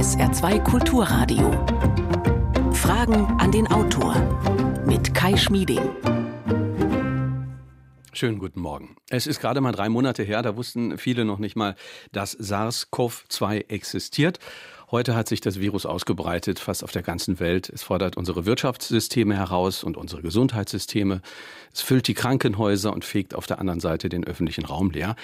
SR2 Kulturradio. Fragen an den Autor mit Kai Schmieding. Schönen guten Morgen. Es ist gerade mal drei Monate her, da wussten viele noch nicht mal, dass SARS-CoV-2 existiert. Heute hat sich das Virus ausgebreitet, fast auf der ganzen Welt. Es fordert unsere Wirtschaftssysteme heraus und unsere Gesundheitssysteme. Es füllt die Krankenhäuser und fegt auf der anderen Seite den öffentlichen Raum leer.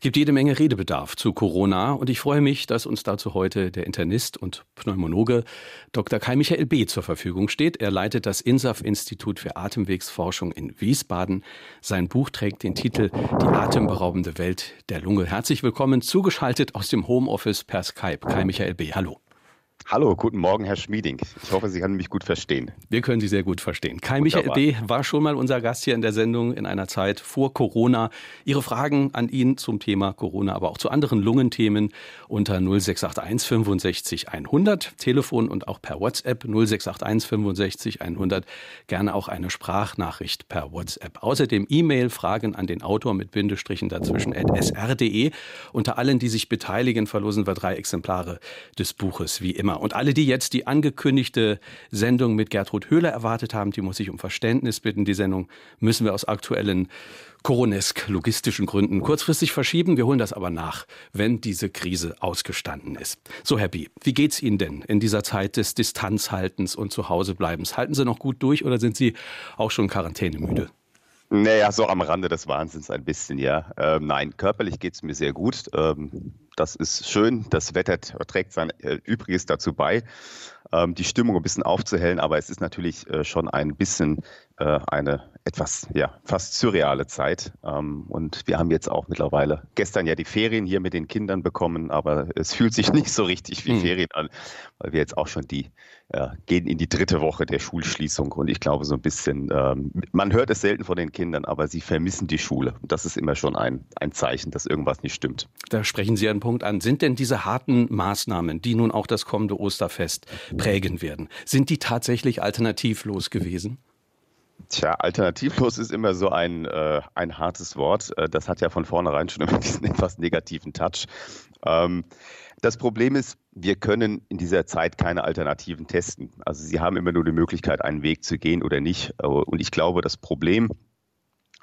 Gibt jede Menge Redebedarf zu Corona und ich freue mich, dass uns dazu heute der Internist und Pneumologe Dr. Kai Michael B. zur Verfügung steht. Er leitet das INSAF-Institut für Atemwegsforschung in Wiesbaden. Sein Buch trägt den Titel Die atemberaubende Welt der Lunge. Herzlich willkommen, zugeschaltet aus dem Homeoffice per Skype. Kai Michael B. Hallo. Hallo, guten Morgen, Herr Schmieding. Ich hoffe, Sie können mich gut verstehen. Wir können Sie sehr gut verstehen. Kai Michael B. war schon mal unser Gast hier in der Sendung in einer Zeit vor Corona. Ihre Fragen an ihn zum Thema Corona, aber auch zu anderen Lungenthemen unter 0681 65 100, Telefon und auch per WhatsApp 0681 65 100. Gerne auch eine Sprachnachricht per WhatsApp. Außerdem E-Mail, Fragen an den Autor mit Bindestrichen dazwischen at sr.de. Unter allen, die sich beteiligen, verlosen wir drei Exemplare des Buches, wie immer. Und alle, die jetzt die angekündigte Sendung mit Gertrud Höhler erwartet haben, die muss ich um Verständnis bitten. Die Sendung müssen wir aus aktuellen Coronesk logistischen Gründen kurzfristig verschieben. Wir holen das aber nach, wenn diese Krise ausgestanden ist. So, Herr B., wie geht's Ihnen denn in dieser Zeit des Distanzhaltens und Zuhausebleibens? Halten Sie noch gut durch oder sind Sie auch schon quarantänemüde? Naja, so am Rande des Wahnsinns ein bisschen, ja. Ähm, nein, körperlich geht es mir sehr gut. Ähm, das ist schön. Das Wetter trägt sein äh, Übriges dazu bei, ähm, die Stimmung ein bisschen aufzuhellen. Aber es ist natürlich äh, schon ein bisschen eine etwas, ja, fast surreale Zeit. Ähm, und wir haben jetzt auch mittlerweile gestern ja die Ferien hier mit den Kindern bekommen. Aber es fühlt sich nicht so richtig wie mhm. Ferien an, weil wir jetzt auch schon die ja, gehen in die dritte Woche der Schulschließung und ich glaube so ein bisschen, ähm, man hört es selten von den Kindern, aber sie vermissen die Schule. Und das ist immer schon ein, ein Zeichen, dass irgendwas nicht stimmt. Da sprechen Sie einen Punkt an. Sind denn diese harten Maßnahmen, die nun auch das kommende Osterfest prägen werden, sind die tatsächlich alternativlos gewesen? Tja, alternativlos ist immer so ein, äh, ein hartes Wort. Äh, das hat ja von vornherein schon immer diesen etwas negativen Touch. Ähm, das Problem ist, wir können in dieser Zeit keine Alternativen testen. Also Sie haben immer nur die Möglichkeit, einen Weg zu gehen oder nicht. Und ich glaube, das Problem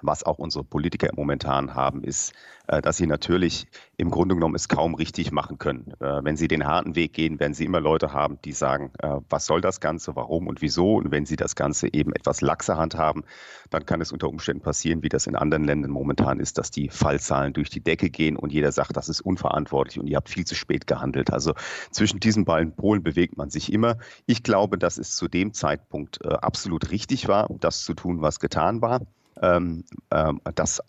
was auch unsere Politiker momentan haben, ist, äh, dass sie natürlich im Grunde genommen es kaum richtig machen können. Äh, wenn sie den harten Weg gehen, werden sie immer Leute haben, die sagen, äh, was soll das Ganze, warum und wieso. Und wenn sie das Ganze eben etwas laxer handhaben, dann kann es unter Umständen passieren, wie das in anderen Ländern momentan ist, dass die Fallzahlen durch die Decke gehen und jeder sagt, das ist unverantwortlich und ihr habt viel zu spät gehandelt. Also zwischen diesen beiden Polen bewegt man sich immer. Ich glaube, dass es zu dem Zeitpunkt absolut richtig war, das zu tun, was getan war ähm, äh, dass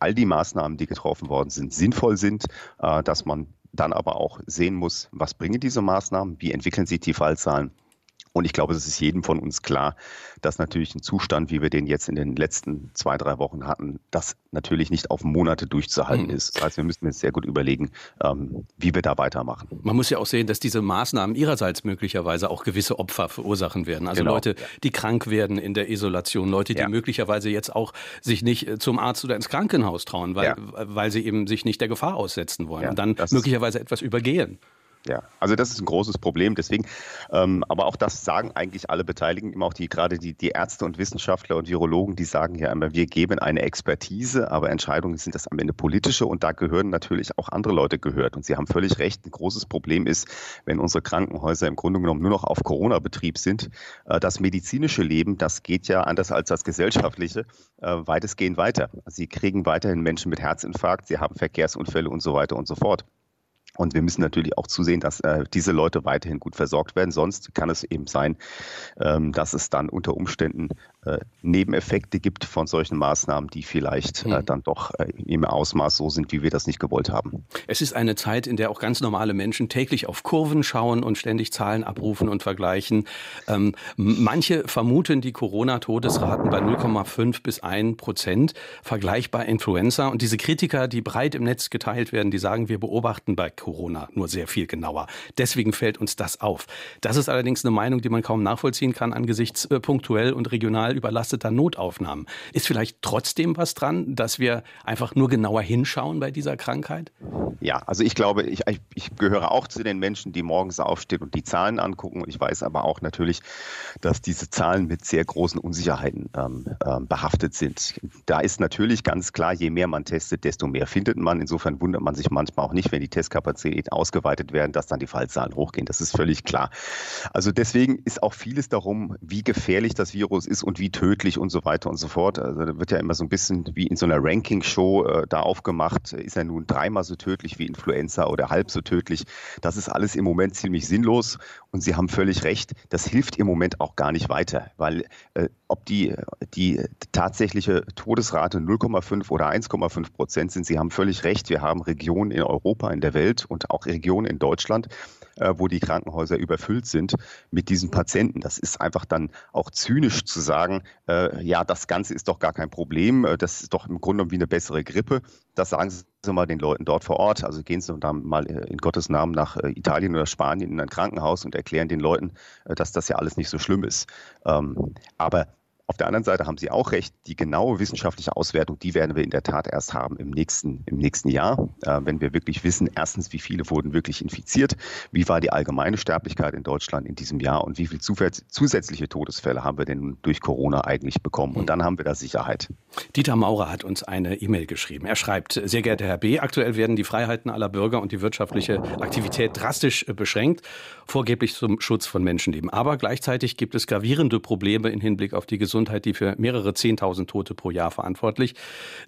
all die Maßnahmen, die getroffen worden sind, sinnvoll sind, äh, dass man dann aber auch sehen muss, was bringen diese Maßnahmen, wie entwickeln sich die Fallzahlen und ich glaube, es ist jedem von uns klar, dass natürlich ein Zustand, wie wir den jetzt in den letzten zwei, drei Wochen hatten, das natürlich nicht auf Monate durchzuhalten mhm. ist. Das heißt, wir müssen jetzt sehr gut überlegen, ähm, wie wir da weitermachen. Man muss ja auch sehen, dass diese Maßnahmen ihrerseits möglicherweise auch gewisse Opfer verursachen werden. Also genau. Leute, die krank werden in der Isolation, Leute, die ja. möglicherweise jetzt auch sich nicht äh, zum Arzt oder ins Krankenhaus trauen, weil, ja. weil sie eben sich nicht der Gefahr aussetzen wollen ja, und dann möglicherweise etwas übergehen. Ja, also das ist ein großes Problem. Deswegen, ähm, aber auch das sagen eigentlich alle Beteiligten, immer auch die gerade die, die Ärzte und Wissenschaftler und Virologen, die sagen ja immer, wir geben eine Expertise, aber Entscheidungen sind das am Ende politische und da gehören natürlich auch andere Leute gehört. Und Sie haben völlig recht. Ein großes Problem ist, wenn unsere Krankenhäuser im Grunde genommen nur noch auf Corona-Betrieb sind. Äh, das medizinische Leben, das geht ja anders als das gesellschaftliche äh, weitestgehend weiter. Sie kriegen weiterhin Menschen mit Herzinfarkt, sie haben Verkehrsunfälle und so weiter und so fort. Und wir müssen natürlich auch zusehen, dass äh, diese Leute weiterhin gut versorgt werden. Sonst kann es eben sein, ähm, dass es dann unter Umständen Nebeneffekte gibt von solchen Maßnahmen, die vielleicht äh, hm. dann doch äh, im Ausmaß so sind, wie wir das nicht gewollt haben. Es ist eine Zeit, in der auch ganz normale Menschen täglich auf Kurven schauen und ständig Zahlen abrufen und vergleichen. Ähm, manche vermuten die Corona-Todesraten bei 0,5 bis 1 Prozent, vergleichbar Influenza. Und diese Kritiker, die breit im Netz geteilt werden, die sagen, wir beobachten bei Corona nur sehr viel genauer. Deswegen fällt uns das auf. Das ist allerdings eine Meinung, die man kaum nachvollziehen kann angesichts äh, punktuell und regional total überlasteter Notaufnahmen. Ist vielleicht trotzdem was dran, dass wir einfach nur genauer hinschauen bei dieser Krankheit? Ja, also ich glaube, ich, ich gehöre auch zu den Menschen, die morgens aufstehen und die Zahlen angucken. Ich weiß aber auch natürlich, dass diese Zahlen mit sehr großen Unsicherheiten ähm, ähm, behaftet sind. Da ist natürlich ganz klar, je mehr man testet, desto mehr findet man. Insofern wundert man sich manchmal auch nicht, wenn die Testkapazitäten ausgeweitet werden, dass dann die Fallzahlen hochgehen. Das ist völlig klar. Also deswegen ist auch vieles darum, wie gefährlich das Virus ist und wie tödlich und so weiter und so fort. Also da wird ja immer so ein bisschen wie in so einer Ranking-Show äh, da aufgemacht. Ist er nun dreimal so tödlich wie Influenza oder halb so tödlich? Das ist alles im Moment ziemlich sinnlos. Und Sie haben völlig recht, das hilft im Moment auch gar nicht weiter, weil äh, ob die, die tatsächliche Todesrate 0,5 oder 1,5 Prozent sind, Sie haben völlig recht. Wir haben Regionen in Europa, in der Welt und auch Regionen in Deutschland, äh, wo die Krankenhäuser überfüllt sind mit diesen Patienten. Das ist einfach dann auch zynisch zu sagen, äh, ja, das Ganze ist doch gar kein Problem, äh, das ist doch im Grunde wie eine bessere Grippe. Das sagen Sie mal den Leuten dort vor Ort. Also gehen Sie dann mal in Gottes Namen nach Italien oder Spanien in ein Krankenhaus und erklären den Leuten, dass das ja alles nicht so schlimm ist. Ähm, aber auf der anderen Seite haben Sie auch recht, die genaue wissenschaftliche Auswertung, die werden wir in der Tat erst haben im nächsten, im nächsten Jahr, äh, wenn wir wirklich wissen, erstens, wie viele wurden wirklich infiziert, wie war die allgemeine Sterblichkeit in Deutschland in diesem Jahr und wie viele zusätzliche Todesfälle haben wir denn durch Corona eigentlich bekommen. Und dann haben wir da Sicherheit. Dieter Maurer hat uns eine E-Mail geschrieben. Er schreibt, sehr geehrter Herr B., aktuell werden die Freiheiten aller Bürger und die wirtschaftliche Aktivität drastisch äh, beschränkt, vorgeblich zum Schutz von Menschenleben. Aber gleichzeitig gibt es gravierende Probleme im Hinblick auf die Gesundheit Gesundheit, die für mehrere Zehntausend Tote pro Jahr verantwortlich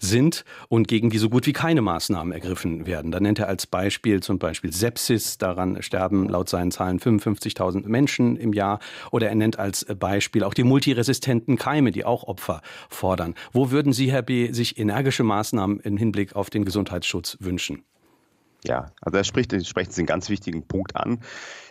sind und gegen die so gut wie keine Maßnahmen ergriffen werden. Da nennt er als Beispiel zum Beispiel Sepsis. Daran sterben laut seinen Zahlen 55.000 Menschen im Jahr. Oder er nennt als Beispiel auch die multiresistenten Keime, die auch Opfer fordern. Wo würden Sie, Herr B., sich energische Maßnahmen im Hinblick auf den Gesundheitsschutz wünschen? Ja, also er spricht, sprechen Sie einen ganz wichtigen Punkt an.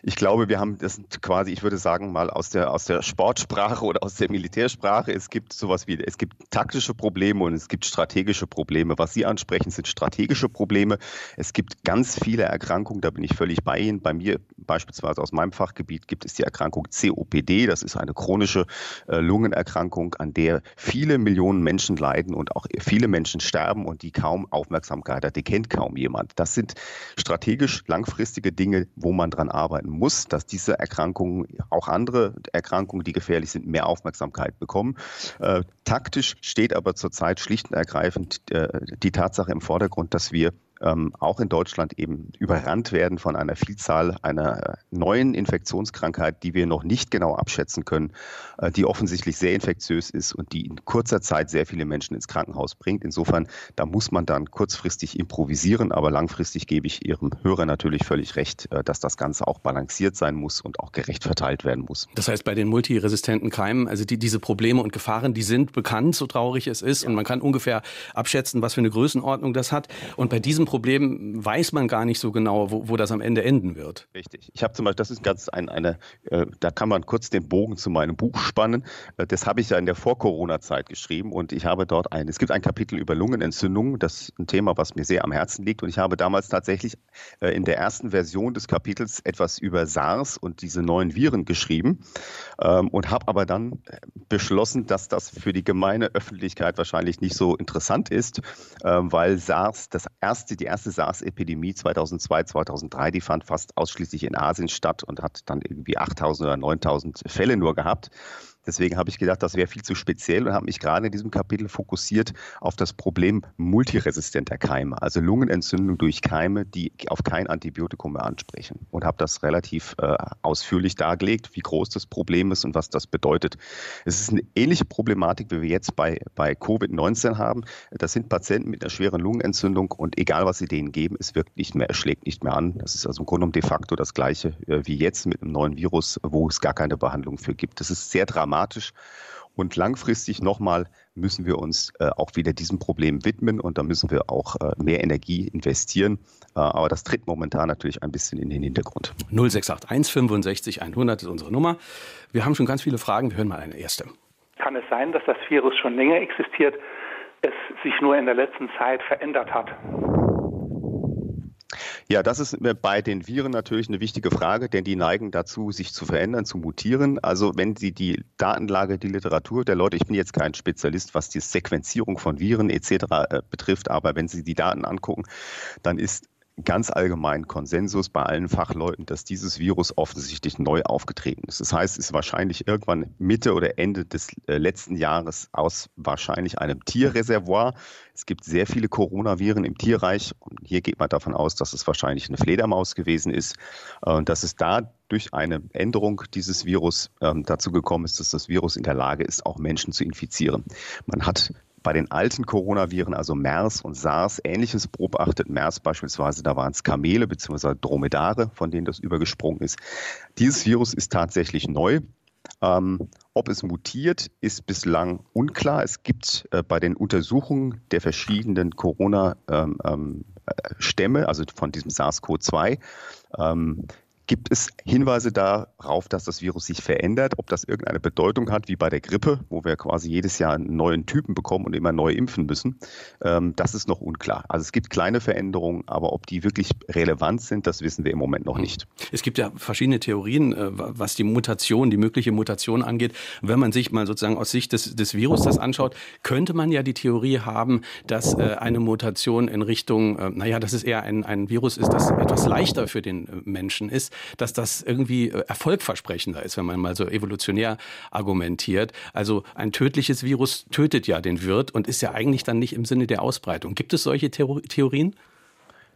Ich glaube, wir haben das quasi, ich würde sagen, mal aus der, aus der Sportsprache oder aus der Militärsprache. Es gibt sowas wie, es gibt taktische Probleme und es gibt strategische Probleme. Was Sie ansprechen, sind strategische Probleme. Es gibt ganz viele Erkrankungen, da bin ich völlig bei Ihnen. Bei mir beispielsweise aus meinem Fachgebiet gibt es die Erkrankung COPD. Das ist eine chronische äh, Lungenerkrankung, an der viele Millionen Menschen leiden und auch viele Menschen sterben und die kaum Aufmerksamkeit hat. Die kennt kaum jemand. Das sind strategisch langfristige Dinge, wo man dran arbeiten muss, dass diese Erkrankungen, auch andere Erkrankungen, die gefährlich sind, mehr Aufmerksamkeit bekommen. Äh, taktisch steht aber zurzeit schlicht und ergreifend äh, die Tatsache im Vordergrund, dass wir ähm, auch in Deutschland eben überrannt werden von einer Vielzahl einer neuen Infektionskrankheit, die wir noch nicht genau abschätzen können, äh, die offensichtlich sehr infektiös ist und die in kurzer Zeit sehr viele Menschen ins Krankenhaus bringt. Insofern, da muss man dann kurzfristig improvisieren, aber langfristig gebe ich Ihrem Hörer natürlich völlig recht, äh, dass das Ganze auch balanciert sein muss und auch gerecht verteilt werden muss. Das heißt, bei den multiresistenten Keimen, also die, diese Probleme und Gefahren, die sind bekannt, so traurig es ist, ja. und man kann ungefähr abschätzen, was für eine Größenordnung das hat. Und bei diesem Problem weiß man gar nicht so genau, wo, wo das am Ende enden wird. Richtig. Ich habe zum Beispiel, das ist ganz ein, eine, äh, da kann man kurz den Bogen zu meinem Buch spannen. Äh, das habe ich ja in der Vor-Corona-Zeit geschrieben und ich habe dort ein, es gibt ein Kapitel über Lungenentzündung, das ist ein Thema, was mir sehr am Herzen liegt und ich habe damals tatsächlich äh, in der ersten Version des Kapitels etwas über SARS und diese neuen Viren geschrieben ähm, und habe aber dann äh, beschlossen, dass das für die gemeine Öffentlichkeit wahrscheinlich nicht so interessant ist, äh, weil SARS das erste, die erste SARS-Epidemie 2002, 2003, die fand fast ausschließlich in Asien statt und hat dann irgendwie 8000 oder 9000 Fälle nur gehabt. Deswegen habe ich gedacht, das wäre viel zu speziell und habe mich gerade in diesem Kapitel fokussiert auf das Problem multiresistenter Keime, also Lungenentzündung durch Keime, die auf kein Antibiotikum mehr ansprechen. Und habe das relativ äh, ausführlich dargelegt, wie groß das Problem ist und was das bedeutet. Es ist eine ähnliche Problematik, wie wir jetzt bei, bei Covid-19 haben. Das sind Patienten mit einer schweren Lungenentzündung und egal, was sie denen geben, es wirkt nicht mehr, es schlägt nicht mehr an. Das ist also im Grunde de facto das gleiche äh, wie jetzt mit einem neuen Virus, wo es gar keine Behandlung für gibt. Das ist sehr dramatisch dramatisch. Und langfristig nochmal müssen wir uns äh, auch wieder diesem Problem widmen und da müssen wir auch äh, mehr Energie investieren. Äh, aber das tritt momentan natürlich ein bisschen in den Hintergrund. 0681 65 100 ist unsere Nummer. Wir haben schon ganz viele Fragen. Wir hören mal eine erste. Kann es sein, dass das Virus schon länger existiert, es sich nur in der letzten Zeit verändert hat? Ja, das ist bei den Viren natürlich eine wichtige Frage, denn die neigen dazu, sich zu verändern, zu mutieren. Also wenn Sie die Datenlage, die Literatur der Leute, ich bin jetzt kein Spezialist, was die Sequenzierung von Viren etc. Äh, betrifft, aber wenn Sie die Daten angucken, dann ist ganz allgemein Konsensus bei allen Fachleuten, dass dieses Virus offensichtlich neu aufgetreten ist. Das heißt, es ist wahrscheinlich irgendwann Mitte oder Ende des äh, letzten Jahres aus wahrscheinlich einem Tierreservoir. Es gibt sehr viele Coronaviren im Tierreich und hier geht man davon aus, dass es wahrscheinlich eine Fledermaus gewesen ist äh, und dass es da durch eine Änderung dieses Virus ähm, dazu gekommen ist, dass das Virus in der Lage ist, auch Menschen zu infizieren. Man hat bei den alten Coronaviren, also MERS und SARS, ähnliches beobachtet. MERS beispielsweise, da waren es Kamele bzw. Dromedare, von denen das übergesprungen ist. Dieses Virus ist tatsächlich neu. Ähm, ob es mutiert, ist bislang unklar. Es gibt äh, bei den Untersuchungen der verschiedenen Corona-Stämme, ähm, ähm, also von diesem SARS-CoV-2, ähm, Gibt es Hinweise darauf, dass das Virus sich verändert, ob das irgendeine Bedeutung hat, wie bei der Grippe, wo wir quasi jedes Jahr einen neuen Typen bekommen und immer neu impfen müssen? Ähm, das ist noch unklar. Also es gibt kleine Veränderungen, aber ob die wirklich relevant sind, das wissen wir im Moment noch nicht. Es gibt ja verschiedene Theorien, äh, was die Mutation, die mögliche Mutation angeht. wenn man sich mal sozusagen aus Sicht des, des Virus das anschaut, könnte man ja die Theorie haben, dass äh, eine Mutation in Richtung, äh, naja, dass es eher ein, ein Virus ist, das etwas leichter für den Menschen ist dass das irgendwie äh, erfolgversprechender ist, wenn man mal so evolutionär argumentiert. Also ein tödliches Virus tötet ja den Wirt und ist ja eigentlich dann nicht im Sinne der Ausbreitung. Gibt es solche Theorien?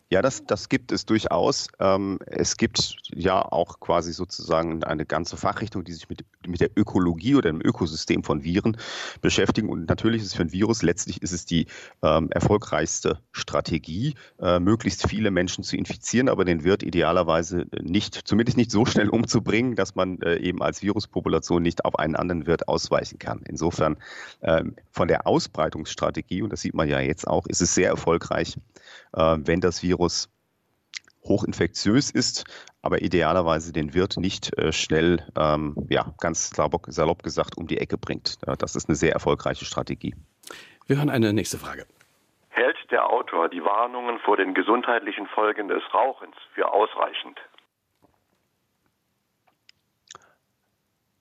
Ja, das, das gibt es durchaus. Ähm, es gibt ja auch quasi sozusagen eine ganze Fachrichtung, die sich mit, mit der Ökologie oder dem Ökosystem von Viren beschäftigen. Und natürlich ist es für ein Virus, letztlich ist es die ähm, erfolgreichste Strategie, äh, möglichst viele Menschen zu infizieren, aber den Wirt idealerweise nicht, zumindest nicht so schnell umzubringen, dass man äh, eben als Viruspopulation nicht auf einen anderen Wirt ausweichen kann. Insofern ähm, von der Ausbreitungsstrategie, und das sieht man ja jetzt auch, ist es sehr erfolgreich, äh, wenn das Virus hochinfektiös ist, aber idealerweise den Wirt nicht äh, schnell, ähm, ja, ganz salopp gesagt, um die Ecke bringt. das ist eine sehr erfolgreiche Strategie. Wir hören eine nächste Frage. Hält der Autor die Warnungen vor den gesundheitlichen Folgen des Rauchens für ausreichend?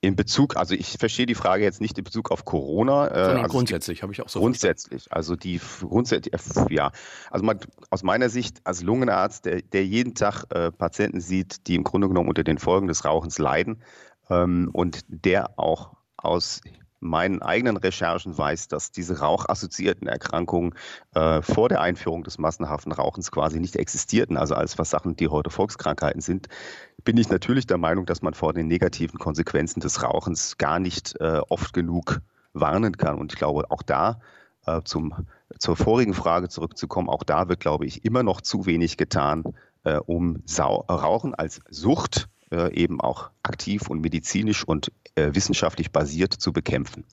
In Bezug, also ich verstehe die Frage jetzt nicht in Bezug auf Corona. Äh, Sondern also grundsätzlich, habe ich auch so Grundsätzlich, verstanden. also die grundsätzlich, äh, ja. Also man, aus meiner Sicht als Lungenarzt, der, der jeden Tag äh, Patienten sieht, die im Grunde genommen unter den Folgen des Rauchens leiden ähm, und der auch aus meinen eigenen Recherchen weiß, dass diese rauchassoziierten Erkrankungen äh, vor der Einführung des massenhaften Rauchens quasi nicht existierten, also alles was Sachen, die heute Volkskrankheiten sind, bin ich natürlich der Meinung, dass man vor den negativen Konsequenzen des Rauchens gar nicht äh, oft genug warnen kann. Und ich glaube, auch da äh, zum, zur vorigen Frage zurückzukommen, auch da wird, glaube ich, immer noch zu wenig getan, äh, um Sau Rauchen als Sucht äh, eben auch aktiv und medizinisch und äh, wissenschaftlich basiert zu bekämpfen.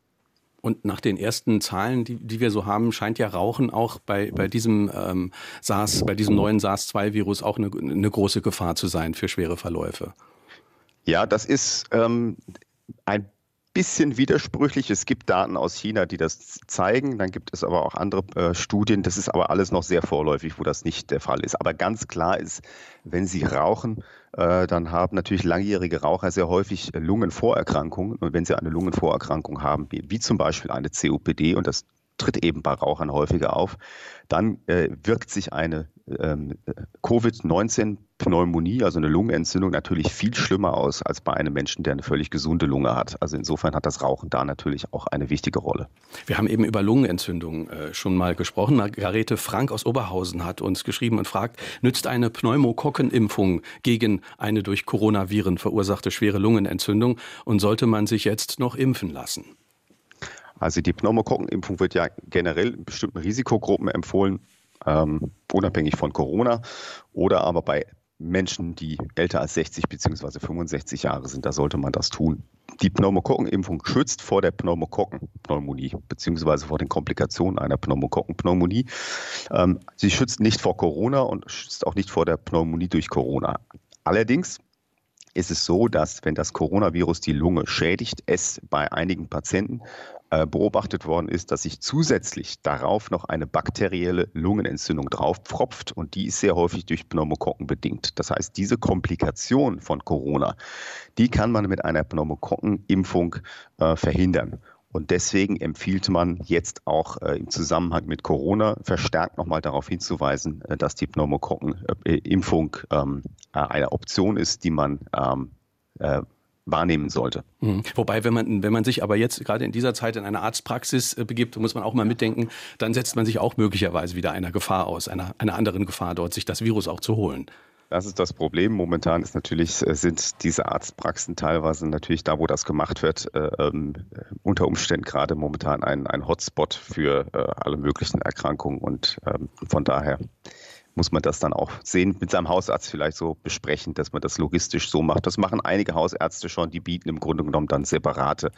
Und nach den ersten Zahlen, die, die wir so haben, scheint ja Rauchen auch bei, bei diesem ähm, SARS, bei diesem neuen SARS-2-Virus auch eine, eine große Gefahr zu sein für schwere Verläufe. Ja, das ist ähm, ein bisschen widersprüchlich. Es gibt Daten aus China, die das zeigen. Dann gibt es aber auch andere äh, Studien. Das ist aber alles noch sehr vorläufig, wo das nicht der Fall ist. Aber ganz klar ist, wenn Sie rauchen, äh, dann haben natürlich langjährige Raucher sehr häufig Lungenvorerkrankungen. Und wenn sie eine Lungenvorerkrankung haben, wie, wie zum Beispiel eine COPD, und das tritt eben bei Rauchern häufiger auf, dann äh, wirkt sich eine ähm, Covid-19-Pneumonie, also eine Lungenentzündung, natürlich viel schlimmer aus als bei einem Menschen, der eine völlig gesunde Lunge hat. Also insofern hat das Rauchen da natürlich auch eine wichtige Rolle. Wir haben eben über Lungenentzündung äh, schon mal gesprochen. Margarete Frank aus Oberhausen hat uns geschrieben und fragt, nützt eine Pneumokokkenimpfung gegen eine durch Coronaviren verursachte schwere Lungenentzündung und sollte man sich jetzt noch impfen lassen? Also die Pneumokokkenimpfung wird ja generell in bestimmten Risikogruppen empfohlen, ähm, unabhängig von Corona oder aber bei Menschen, die älter als 60 bzw. 65 Jahre sind, da sollte man das tun. Die Pneumokokkenimpfung schützt vor der Pneumokokkenpneumonie bzw. vor den Komplikationen einer Pneumokokkenpneumonie. Ähm, sie schützt nicht vor Corona und schützt auch nicht vor der Pneumonie durch Corona. Allerdings ist es so, dass wenn das Coronavirus die Lunge schädigt, es bei einigen Patienten äh, beobachtet worden ist, dass sich zusätzlich darauf noch eine bakterielle Lungenentzündung draufpfropft und die ist sehr häufig durch Pneumokokken bedingt. Das heißt, diese Komplikation von Corona, die kann man mit einer Pneumokokkenimpfung äh, verhindern. Und deswegen empfiehlt man jetzt auch äh, im Zusammenhang mit Corona verstärkt nochmal darauf hinzuweisen, äh, dass die Pneumokokkenimpfung ähm, äh, eine Option ist, die man ähm, äh, wahrnehmen sollte. Mhm. Wobei, wenn man, wenn man sich aber jetzt gerade in dieser Zeit in eine Arztpraxis äh, begibt, muss man auch mal mitdenken, dann setzt man sich auch möglicherweise wieder einer Gefahr aus, einer, einer anderen Gefahr dort, sich das Virus auch zu holen. Das ist das Problem. Momentan ist natürlich, äh, sind diese Arztpraxen teilweise natürlich da, wo das gemacht wird, äh, ähm, unter Umständen gerade momentan ein, ein Hotspot für äh, alle möglichen Erkrankungen. Und ähm, von daher muss man das dann auch sehen, mit seinem Hausarzt vielleicht so besprechen, dass man das logistisch so macht. Das machen einige Hausärzte schon, die bieten im Grunde genommen dann separate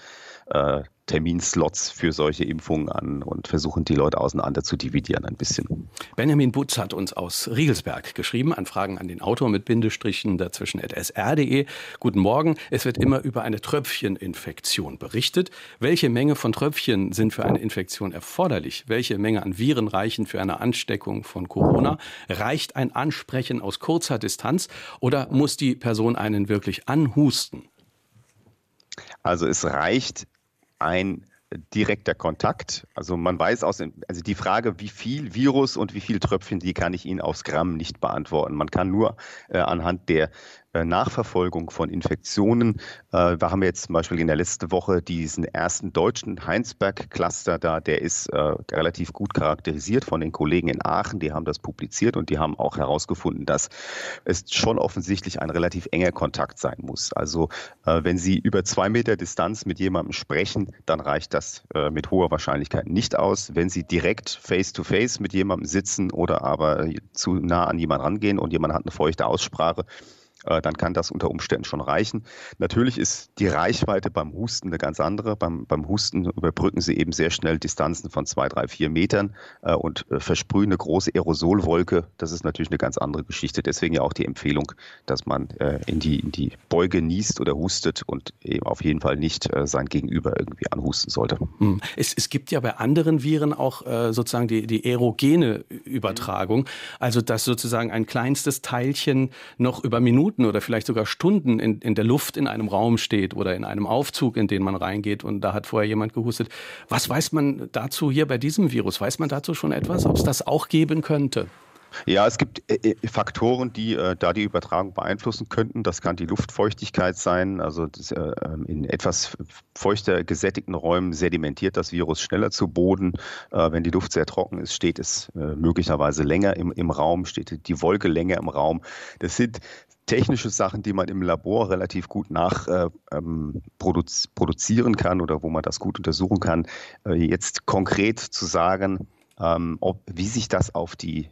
äh, Terminslots für solche Impfungen an und versuchen die Leute auseinander zu dividieren ein bisschen. Benjamin Butz hat uns aus Riegelsberg geschrieben, an Fragen an den Autor mit Bindestrichen dazwischen at sr.de. Guten Morgen. Es wird immer über eine Tröpfcheninfektion berichtet. Welche Menge von Tröpfchen sind für eine Infektion erforderlich? Welche Menge an Viren reichen für eine Ansteckung von Corona? Reicht ein Ansprechen aus kurzer Distanz oder muss die Person einen wirklich anhusten? Also es reicht ein direkter Kontakt. Also man weiß aus, also die Frage, wie viel Virus und wie viel Tröpfchen, die kann ich Ihnen aufs Gramm nicht beantworten. Man kann nur äh, anhand der Nachverfolgung von Infektionen. Äh, wir haben jetzt zum Beispiel in der letzten Woche diesen ersten deutschen Heinsberg-Cluster da, der ist äh, relativ gut charakterisiert von den Kollegen in Aachen. Die haben das publiziert und die haben auch herausgefunden, dass es schon offensichtlich ein relativ enger Kontakt sein muss. Also wenn Sie über zwei Meter Distanz mit jemandem sprechen, dann reicht das mit hoher Wahrscheinlichkeit nicht aus. Wenn Sie direkt face-to-face -face mit jemandem sitzen oder aber zu nah an jemanden rangehen und jemand hat eine feuchte Aussprache, äh, dann kann das unter Umständen schon reichen. Natürlich ist die Reichweite beim Husten eine ganz andere. Beim, beim Husten überbrücken Sie eben sehr schnell Distanzen von zwei, drei, vier Metern äh, und äh, versprühen eine große Aerosolwolke. Das ist natürlich eine ganz andere Geschichte. Deswegen ja auch die Empfehlung, dass man in die, in die Beuge niest oder hustet und eben auf jeden Fall nicht sein Gegenüber irgendwie anhusten sollte. Hm. Es, es gibt ja bei anderen Viren auch sozusagen die, die aerogene Übertragung, also dass sozusagen ein kleinstes Teilchen noch über Minuten Minuten oder vielleicht sogar Stunden in, in der Luft in einem Raum steht oder in einem Aufzug, in den man reingeht und da hat vorher jemand gehustet. Was weiß man dazu hier bei diesem Virus? Weiß man dazu schon etwas, ob es das auch geben könnte? Ja, es gibt äh, äh, Faktoren, die äh, da die Übertragung beeinflussen könnten. Das kann die Luftfeuchtigkeit sein. Also das, äh, ähm, in etwas feuchter gesättigten Räumen sedimentiert das Virus schneller zu Boden. Äh, wenn die Luft sehr trocken ist, steht es äh, möglicherweise länger im, im Raum, steht die Wolke länger im Raum. Das sind technische Sachen, die man im Labor relativ gut nachproduzieren ähm, kann oder wo man das gut untersuchen kann. jetzt konkret zu sagen, ähm, ob, wie sich das auf die äh,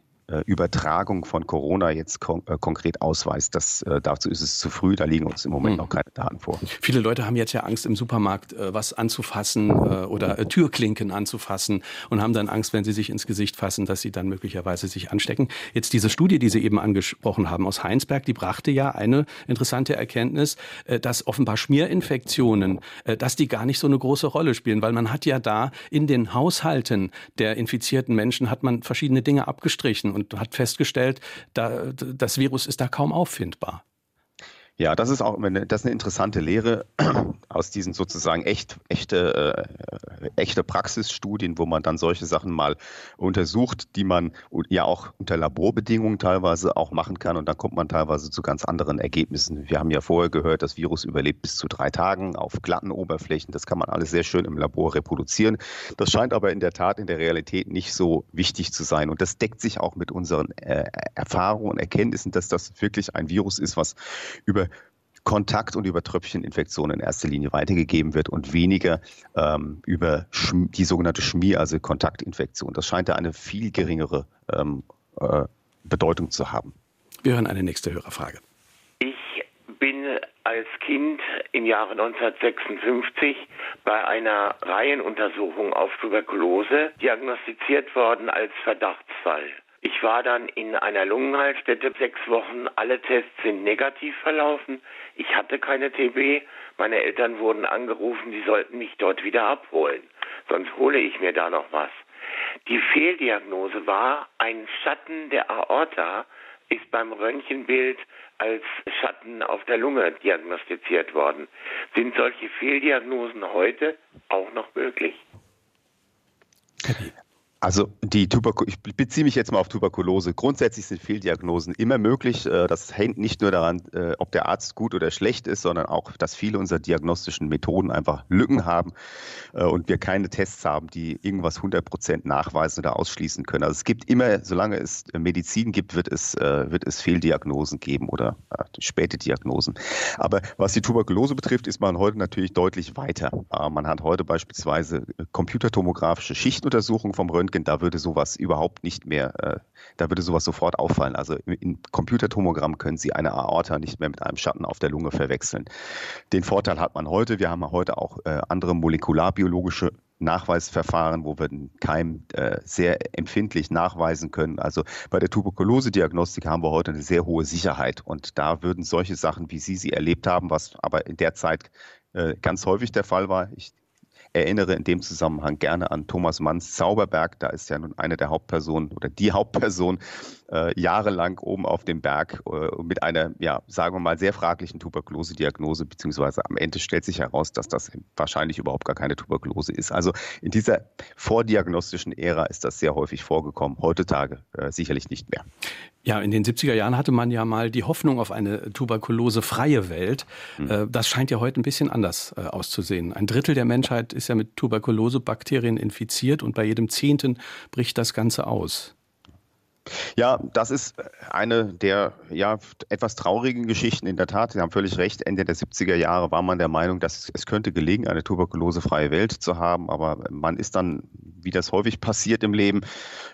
Übertragung von Corona jetzt kon äh, konkret ausweist. Das, äh, dazu ist es zu früh, da liegen uns im Moment noch keine Daten vor. Viele Leute haben jetzt ja Angst, im Supermarkt äh, was anzufassen äh, oder äh, Türklinken anzufassen und haben dann Angst, wenn sie sich ins Gesicht fassen, dass sie dann möglicherweise sich anstecken. Jetzt diese Studie, die Sie eben angesprochen haben aus Heinsberg, die brachte ja eine interessante Erkenntnis, dass offenbar Schmierinfektionen, dass die gar nicht so eine große Rolle spielen, weil man hat ja da in den Haushalten der infizierten Menschen hat man verschiedene Dinge abgestrichen und hat festgestellt, da, das Virus ist da kaum auffindbar. Ja, das ist auch eine, das ist eine interessante Lehre aus diesen sozusagen echt, echte, äh, echte Praxisstudien, wo man dann solche Sachen mal untersucht, die man ja auch unter Laborbedingungen teilweise auch machen kann. Und dann kommt man teilweise zu ganz anderen Ergebnissen. Wir haben ja vorher gehört, das Virus überlebt bis zu drei Tagen auf glatten Oberflächen. Das kann man alles sehr schön im Labor reproduzieren. Das scheint aber in der Tat in der Realität nicht so wichtig zu sein. Und das deckt sich auch mit unseren äh, Erfahrungen und Erkenntnissen, dass das wirklich ein Virus ist, was über Kontakt- und über Tröpfcheninfektionen in erster Linie weitergegeben wird und weniger ähm, über die sogenannte Schmier, also Kontaktinfektion. Das scheint da eine viel geringere ähm, äh, Bedeutung zu haben. Wir hören eine nächste Hörerfrage. Ich bin als Kind im Jahre 1956 bei einer Reihenuntersuchung auf Tuberkulose diagnostiziert worden als Verdachtsfall. Ich war dann in einer Lungenheilstätte sechs Wochen. Alle Tests sind negativ verlaufen. Ich hatte keine TB. Meine Eltern wurden angerufen, die sollten mich dort wieder abholen. sonst hole ich mir da noch was. Die Fehldiagnose war, ein Schatten der Aorta ist beim Röntgenbild als Schatten auf der Lunge diagnostiziert worden. Sind solche Fehldiagnosen heute auch noch möglich? Also die Tuberkulose, ich beziehe mich jetzt mal auf Tuberkulose. Grundsätzlich sind Fehldiagnosen immer möglich. Äh, das hängt nicht nur daran, äh, ob der Arzt gut oder schlecht ist, sondern auch, dass viele unserer diagnostischen Methoden einfach Lücken haben äh, und wir keine Tests haben, die irgendwas 100 Prozent nachweisen oder ausschließen können. Also es gibt immer, solange es Medizin gibt, wird es, wird es Fehldiagnosen geben oder späte Diagnosen. Aber was die Tuberkulose betrifft, ist man heute natürlich deutlich weiter. Man hat heute beispielsweise computertomografische Schichtuntersuchungen vom Röntgen Röntgen, da würde sowas überhaupt nicht mehr, äh, da würde sowas sofort auffallen. Also im Computertomogramm können Sie eine Aorta nicht mehr mit einem Schatten auf der Lunge verwechseln. Den Vorteil hat man heute. Wir haben heute auch äh, andere molekularbiologische Nachweisverfahren, wo wir den Keim äh, sehr empfindlich nachweisen können. Also bei der Tuberkulose-Diagnostik haben wir heute eine sehr hohe Sicherheit und da würden solche Sachen, wie Sie sie erlebt haben, was aber in der Zeit äh, ganz häufig der Fall war. Ich erinnere in dem Zusammenhang gerne an Thomas Manns Zauberberg. Da ist ja nun eine der Hauptpersonen oder die Hauptperson äh, jahrelang oben auf dem Berg äh, mit einer, ja, sagen wir mal, sehr fraglichen Tuberkulose-Diagnose, beziehungsweise am Ende stellt sich heraus, dass das wahrscheinlich überhaupt gar keine Tuberkulose ist. Also in dieser vordiagnostischen Ära ist das sehr häufig vorgekommen, heutzutage äh, sicherlich nicht mehr. Ja, in den 70er Jahren hatte man ja mal die Hoffnung auf eine tuberkulosefreie Welt. Mhm. Das scheint ja heute ein bisschen anders äh, auszusehen. Ein Drittel der Menschheit ist ja mit Tuberkulosebakterien infiziert und bei jedem Zehnten bricht das Ganze aus. Ja, das ist eine der ja, etwas traurigen Geschichten in der Tat. Sie haben völlig recht. Ende der 70er Jahre war man der Meinung, dass es könnte gelingen, eine tuberkulosefreie Welt zu haben. Aber man ist dann, wie das häufig passiert im Leben,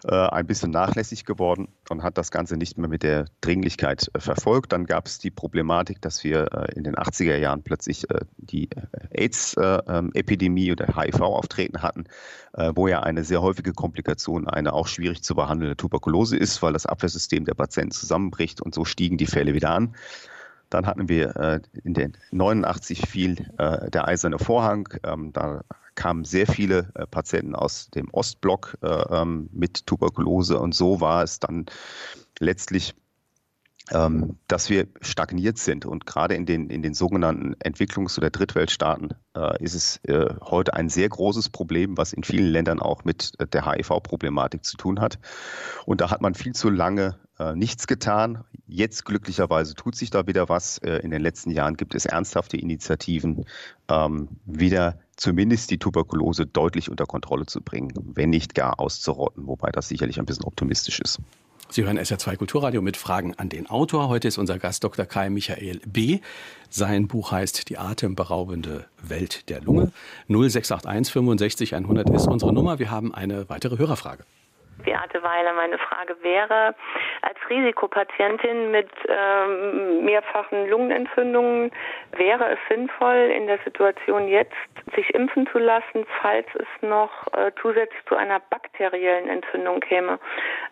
äh, ein bisschen nachlässig geworden und hat das Ganze nicht mehr mit der Dringlichkeit äh, verfolgt. Dann gab es die Problematik, dass wir äh, in den 80er Jahren plötzlich die AIDS-Epidemie ähm, oder HIV auftreten hatten, wo ja eine sehr häufige Komplikation eine auch schwierig zu behandelnde Tuberkulose ist, weil das Abwehrsystem der Patienten zusammenbricht und so stiegen die Fälle wieder an. Dann hatten wir in den 89 fiel der eiserne Vorhang. Ähm, da kamen sehr viele Patienten aus dem Ostblock ähm, mit Tuberkulose und so war es dann letztlich ähm, dass wir stagniert sind. Und gerade in den, in den sogenannten Entwicklungs- oder Drittweltstaaten äh, ist es äh, heute ein sehr großes Problem, was in vielen Ländern auch mit der HIV-Problematik zu tun hat. Und da hat man viel zu lange äh, nichts getan. Jetzt glücklicherweise tut sich da wieder was. Äh, in den letzten Jahren gibt es ernsthafte Initiativen, ähm, wieder zumindest die Tuberkulose deutlich unter Kontrolle zu bringen, wenn nicht gar auszurotten, wobei das sicherlich ein bisschen optimistisch ist. Sie hören SR2 Kulturradio mit Fragen an den Autor. Heute ist unser Gast Dr. Kai Michael B. Sein Buch heißt Die atemberaubende Welt der Lunge. 0681 65 100 ist unsere Nummer. Wir haben eine weitere Hörerfrage. Beate Weiler. Meine Frage wäre, als Risikopatientin mit ähm, mehrfachen Lungenentzündungen, wäre es sinnvoll, in der Situation jetzt sich impfen zu lassen, falls es noch äh, zusätzlich zu einer bakteriellen Entzündung käme?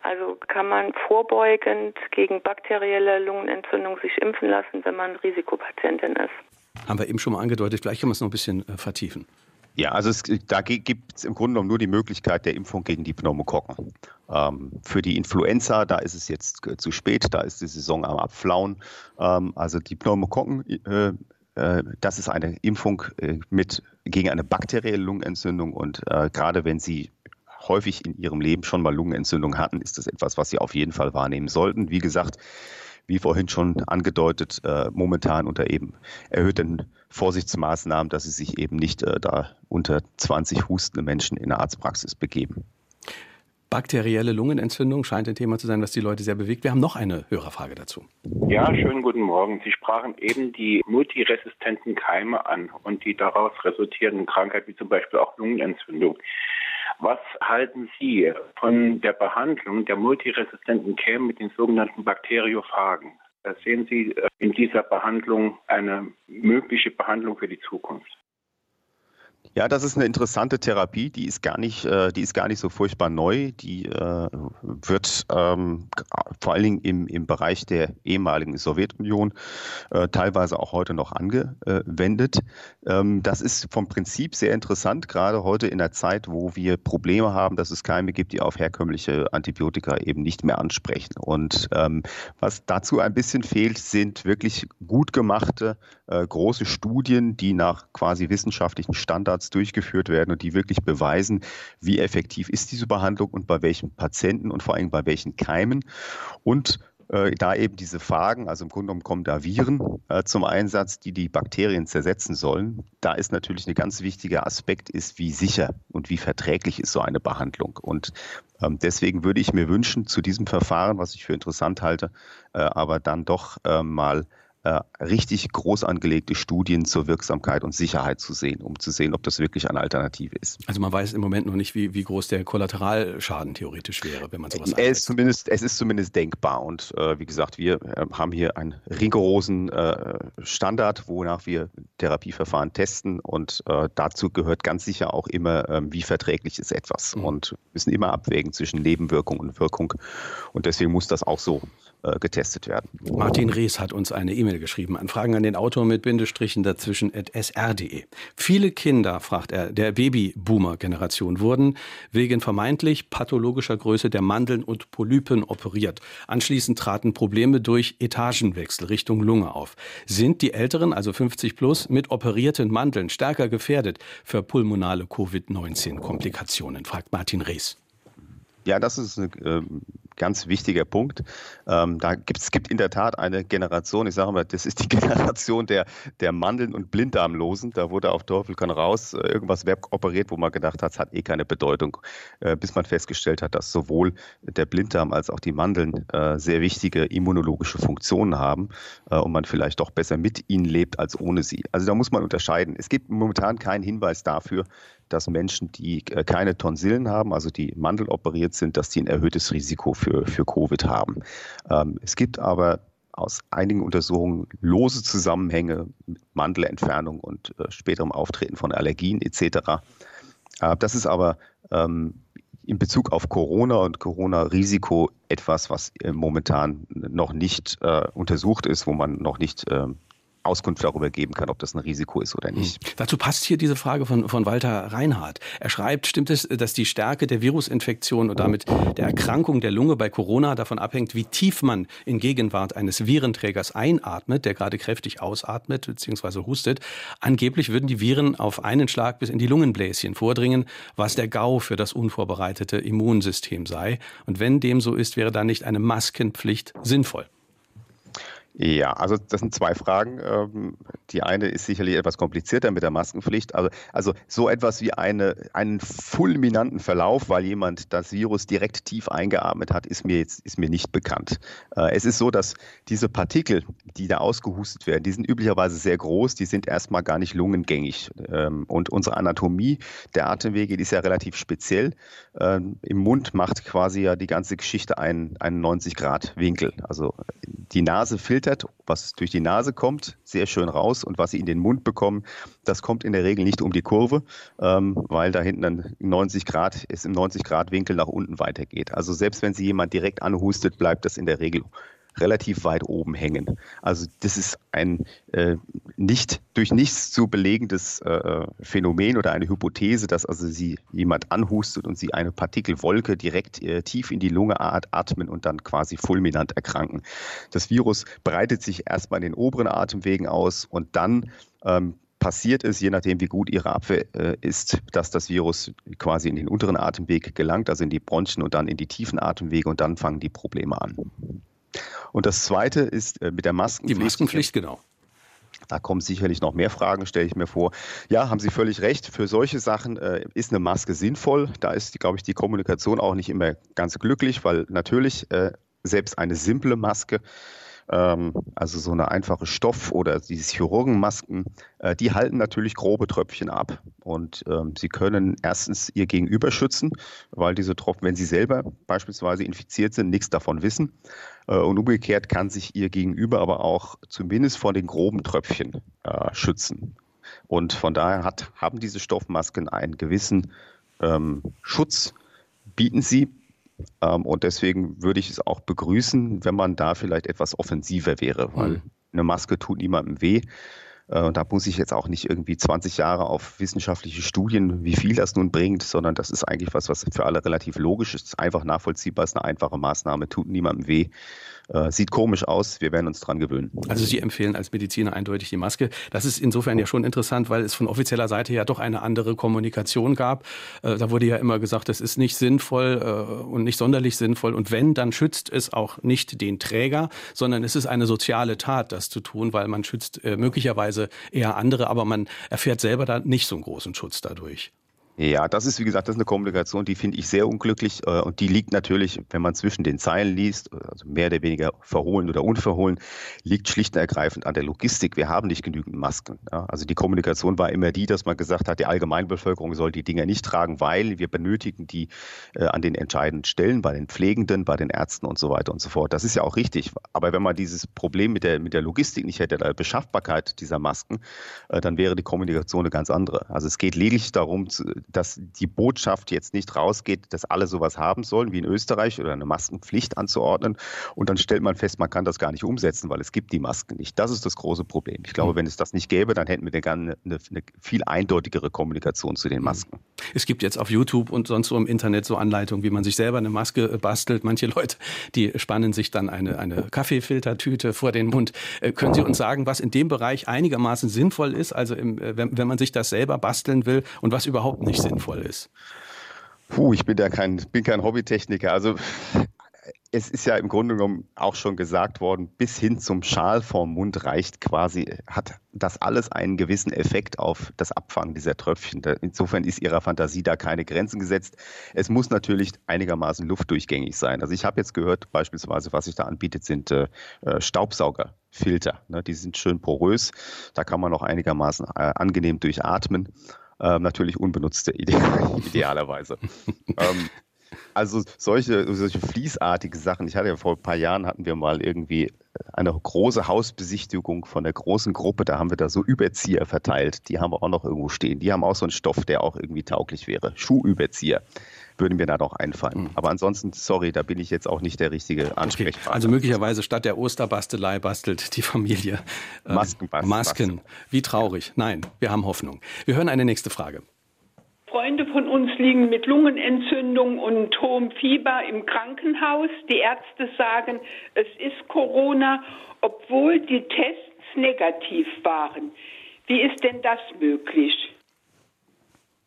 Also kann man vorbeugend gegen bakterielle Lungenentzündung sich impfen lassen, wenn man Risikopatientin ist? Haben wir eben schon mal angedeutet, vielleicht können wir es noch ein bisschen äh, vertiefen. Ja, also es, da gibt es im Grunde genommen nur die Möglichkeit der Impfung gegen die Pneumokokken. Ähm, für die Influenza, da ist es jetzt zu spät, da ist die Saison am Abflauen. Ähm, also die Pneumokokken, äh, äh, das ist eine Impfung äh, mit, gegen eine bakterielle Lungenentzündung und äh, gerade wenn Sie häufig in Ihrem Leben schon mal Lungenentzündung hatten, ist das etwas, was Sie auf jeden Fall wahrnehmen sollten. Wie gesagt, wie vorhin schon angedeutet, äh, momentan unter eben erhöhten Vorsichtsmaßnahmen, dass sie sich eben nicht äh, da unter 20 hustende Menschen in der Arztpraxis begeben. Bakterielle Lungenentzündung scheint ein Thema zu sein, was die Leute sehr bewegt. Wir haben noch eine Hörerfrage dazu. Ja, schönen guten Morgen. Sie sprachen eben die multiresistenten Keime an und die daraus resultierenden Krankheiten, wie zum Beispiel auch Lungenentzündung. Was halten Sie von der Behandlung der multiresistenten Keime mit den sogenannten Bakteriophagen? Sehen Sie äh, in dieser Behandlung eine mögliche Behandlung für die Zukunft? Ja, das ist eine interessante Therapie, die ist gar nicht, äh, die ist gar nicht so furchtbar neu. Die äh, wird ähm, vor allen Dingen im, im Bereich der ehemaligen Sowjetunion äh, teilweise auch heute noch angewendet. Ähm, das ist vom Prinzip sehr interessant, gerade heute in der Zeit, wo wir Probleme haben, dass es Keime gibt, die auf herkömmliche Antibiotika eben nicht mehr ansprechen. Und ähm, was dazu ein bisschen fehlt, sind wirklich gut gemachte äh, große Studien, die nach quasi wissenschaftlichen Standards durchgeführt werden und die wirklich beweisen, wie effektiv ist diese Behandlung und bei welchen Patienten und vor allem bei welchen Keimen. Und äh, da eben diese Phagen, also im Grunde genommen kommen da Viren äh, zum Einsatz, die die Bakterien zersetzen sollen. Da ist natürlich ein ganz wichtiger Aspekt, ist, wie sicher und wie verträglich ist so eine Behandlung. Und ähm, deswegen würde ich mir wünschen, zu diesem Verfahren, was ich für interessant halte, äh, aber dann doch äh, mal äh, richtig groß angelegte Studien zur Wirksamkeit und Sicherheit zu sehen, um zu sehen, ob das wirklich eine Alternative ist. Also man weiß im Moment noch nicht, wie, wie groß der Kollateralschaden theoretisch wäre, wenn man sowas er ist zumindest, Es ist zumindest denkbar. Und äh, wie gesagt, wir äh, haben hier einen rigorosen äh, Standard, wonach wir Therapieverfahren testen. Und äh, dazu gehört ganz sicher auch immer, ähm, wie verträglich ist etwas. Mhm. Und müssen immer abwägen zwischen Nebenwirkung und Wirkung. Und deswegen muss das auch so äh, getestet werden. Martin Rees hat uns eine E-Mail geschrieben an Fragen an den Autor mit Bindestrichen dazwischen at sr.de. Viele Kinder, fragt er, der Babyboomer-Generation wurden wegen vermeintlich pathologischer Größe der Mandeln und Polypen operiert. Anschließend traten Probleme durch Etagenwechsel Richtung Lunge auf. Sind die Älteren, also 50 plus, mit operierten Mandeln stärker gefährdet für pulmonale Covid-19-Komplikationen, fragt Martin Rees. Ja, das ist eine äh, ganz wichtiger Punkt. Ähm, da gibt es gibt in der Tat eine Generation, ich sage mal, das ist die Generation der, der Mandeln- und Blinddarmlosen. Da wurde auf Teufel kann raus äh, irgendwas operiert, wo man gedacht hat, es hat eh keine Bedeutung, äh, bis man festgestellt hat, dass sowohl der Blinddarm als auch die Mandeln äh, sehr wichtige immunologische Funktionen haben äh, und man vielleicht doch besser mit ihnen lebt als ohne sie. Also da muss man unterscheiden. Es gibt momentan keinen Hinweis dafür, dass Menschen, die äh, keine Tonsillen haben, also die mandeloperiert sind, dass die ein erhöhtes Risiko für, für Covid haben. Ähm, es gibt aber aus einigen Untersuchungen lose Zusammenhänge mit Mandelentfernung und äh, späterem Auftreten von Allergien etc. Äh, das ist aber ähm, in Bezug auf Corona und Corona-Risiko etwas, was momentan noch nicht untersucht ist, wo man noch nicht ähm, Auskunft darüber geben kann, ob das ein Risiko ist oder nicht. Hm. Dazu passt hier diese Frage von, von Walter Reinhardt. Er schreibt, stimmt es, dass die Stärke der Virusinfektion und damit der Erkrankung der Lunge bei Corona davon abhängt, wie tief man in Gegenwart eines Virenträgers einatmet, der gerade kräftig ausatmet bzw. hustet. Angeblich würden die Viren auf einen Schlag bis in die Lungenbläschen vordringen, was der GAU für das unvorbereitete Immunsystem sei. Und wenn dem so ist, wäre da nicht eine Maskenpflicht sinnvoll. Ja, also das sind zwei Fragen. Ähm, die eine ist sicherlich etwas komplizierter mit der Maskenpflicht. Also, also so etwas wie eine, einen fulminanten Verlauf, weil jemand das Virus direkt tief eingeatmet hat, ist mir jetzt ist mir nicht bekannt. Äh, es ist so, dass diese Partikel, die da ausgehustet werden, die sind üblicherweise sehr groß, die sind erstmal gar nicht lungengängig. Ähm, und unsere Anatomie der Atemwege, die ist ja relativ speziell. Ähm, Im Mund macht quasi ja die ganze Geschichte einen, einen 90-Grad-Winkel. Also die Nase filtert filtert, was durch die Nase kommt, sehr schön raus und was sie in den Mund bekommen, das kommt in der Regel nicht um die Kurve, ähm, weil da hinten dann 90 Grad, es im 90 Grad Winkel nach unten weitergeht. Also selbst wenn sie jemand direkt anhustet, bleibt das in der Regel relativ weit oben hängen. Also das ist ein äh, nicht durch nichts zu belegendes äh, Phänomen oder eine Hypothese, dass also sie jemand anhustet und sie eine Partikelwolke direkt äh, tief in die Lunge atmen und dann quasi fulminant erkranken. Das Virus breitet sich erstmal in den oberen Atemwegen aus und dann ähm, passiert es, je nachdem wie gut ihre Abwehr äh, ist, dass das Virus quasi in den unteren Atemweg gelangt, also in die Bronchien und dann in die tiefen Atemwege und dann fangen die Probleme an. Und das Zweite ist äh, mit der Maskenpflicht. Die Maskenpflicht, genau. Da kommen sicherlich noch mehr Fragen, stelle ich mir vor. Ja, haben Sie völlig recht. Für solche Sachen äh, ist eine Maske sinnvoll. Da ist, glaube ich, die Kommunikation auch nicht immer ganz glücklich, weil natürlich äh, selbst eine simple Maske ähm, also so eine einfache Stoff- oder diese Chirurgenmasken, äh, die halten natürlich grobe Tröpfchen ab. Und ähm, sie können erstens ihr Gegenüber schützen, weil diese Tropfen, wenn sie selber beispielsweise infiziert sind, nichts davon wissen. Äh, und umgekehrt kann sich ihr Gegenüber aber auch zumindest vor den groben Tröpfchen äh, schützen. Und von daher hat, haben diese Stoffmasken einen gewissen ähm, Schutz, bieten sie. Ähm, und deswegen würde ich es auch begrüßen, wenn man da vielleicht etwas offensiver wäre, weil mhm. eine Maske tut niemandem weh. Äh, und da muss ich jetzt auch nicht irgendwie 20 Jahre auf wissenschaftliche Studien, wie viel das nun bringt, sondern das ist eigentlich was, was für alle relativ logisch ist, einfach nachvollziehbar ist, eine einfache Maßnahme, tut niemandem weh. Äh, sieht komisch aus, wir werden uns dran gewöhnen. Also Sie empfehlen als Mediziner eindeutig die Maske. Das ist insofern ja schon interessant, weil es von offizieller Seite ja doch eine andere Kommunikation gab. Äh, da wurde ja immer gesagt, es ist nicht sinnvoll äh, und nicht sonderlich sinnvoll. Und wenn, dann schützt es auch nicht den Träger, sondern es ist eine soziale Tat, das zu tun, weil man schützt möglicherweise eher andere, aber man erfährt selber da nicht so einen großen Schutz dadurch. Ja, das ist, wie gesagt, das ist eine Kommunikation, die finde ich sehr unglücklich äh, und die liegt natürlich, wenn man zwischen den Zeilen liest, also mehr oder weniger verhohlen oder unverhohlen, liegt schlicht und ergreifend an der Logistik. Wir haben nicht genügend Masken. Ja. Also die Kommunikation war immer die, dass man gesagt hat, die Allgemeinbevölkerung soll die Dinger nicht tragen, weil wir benötigen die äh, an den entscheidenden Stellen, bei den Pflegenden, bei den Ärzten und so weiter und so fort. Das ist ja auch richtig. Aber wenn man dieses Problem mit der, mit der Logistik nicht hätte, der Beschaffbarkeit dieser Masken, äh, dann wäre die Kommunikation eine ganz andere. Also es geht lediglich darum, zu, dass die Botschaft jetzt nicht rausgeht, dass alle sowas haben sollen, wie in Österreich, oder eine Maskenpflicht anzuordnen. Und dann stellt man fest, man kann das gar nicht umsetzen, weil es gibt die Masken nicht. Das ist das große Problem. Ich glaube, mhm. wenn es das nicht gäbe, dann hätten wir eine, eine, eine viel eindeutigere Kommunikation zu den mhm. Masken. Es gibt jetzt auf YouTube und sonst so im Internet so Anleitungen, wie man sich selber eine Maske äh, bastelt. Manche Leute, die spannen sich dann eine, eine Kaffeefiltertüte vor den Mund. Äh, können Sie uns sagen, was in dem Bereich einigermaßen sinnvoll ist, also im, äh, wenn, wenn man sich das selber basteln will und was überhaupt nicht sinnvoll ist? Puh, ich bin ja kein, bin kein Hobbytechniker. Also es ist ja im Grunde genommen auch schon gesagt worden, bis hin zum Schal vorm Mund reicht quasi, hat das alles einen gewissen Effekt auf das Abfangen dieser Tröpfchen. Insofern ist ihrer Fantasie da keine Grenzen gesetzt. Es muss natürlich einigermaßen luftdurchgängig sein. Also ich habe jetzt gehört, beispielsweise, was sich da anbietet, sind äh, äh Staubsaugerfilter. Ne? Die sind schön porös, da kann man auch einigermaßen äh, angenehm durchatmen. Ähm, natürlich unbenutzte idealerweise. ähm, also solche, solche fließartige Sachen. Ich hatte ja vor ein paar Jahren hatten wir mal irgendwie eine große Hausbesichtigung von der großen Gruppe. Da haben wir da so Überzieher verteilt. Die haben wir auch noch irgendwo stehen. Die haben auch so einen Stoff, der auch irgendwie tauglich wäre. Schuhüberzieher würden mir da noch einfallen. Mhm. Aber ansonsten, sorry, da bin ich jetzt auch nicht der richtige Ansprechpartner. Okay. Also möglicherweise statt der Osterbastelei bastelt die Familie äh, Masken. Masken. Wie traurig. Nein, wir haben Hoffnung. Wir hören eine nächste Frage. Freunde von uns liegen mit Lungenentzündung und hohem Fieber im Krankenhaus. Die Ärzte sagen, es ist Corona, obwohl die Tests negativ waren. Wie ist denn das möglich?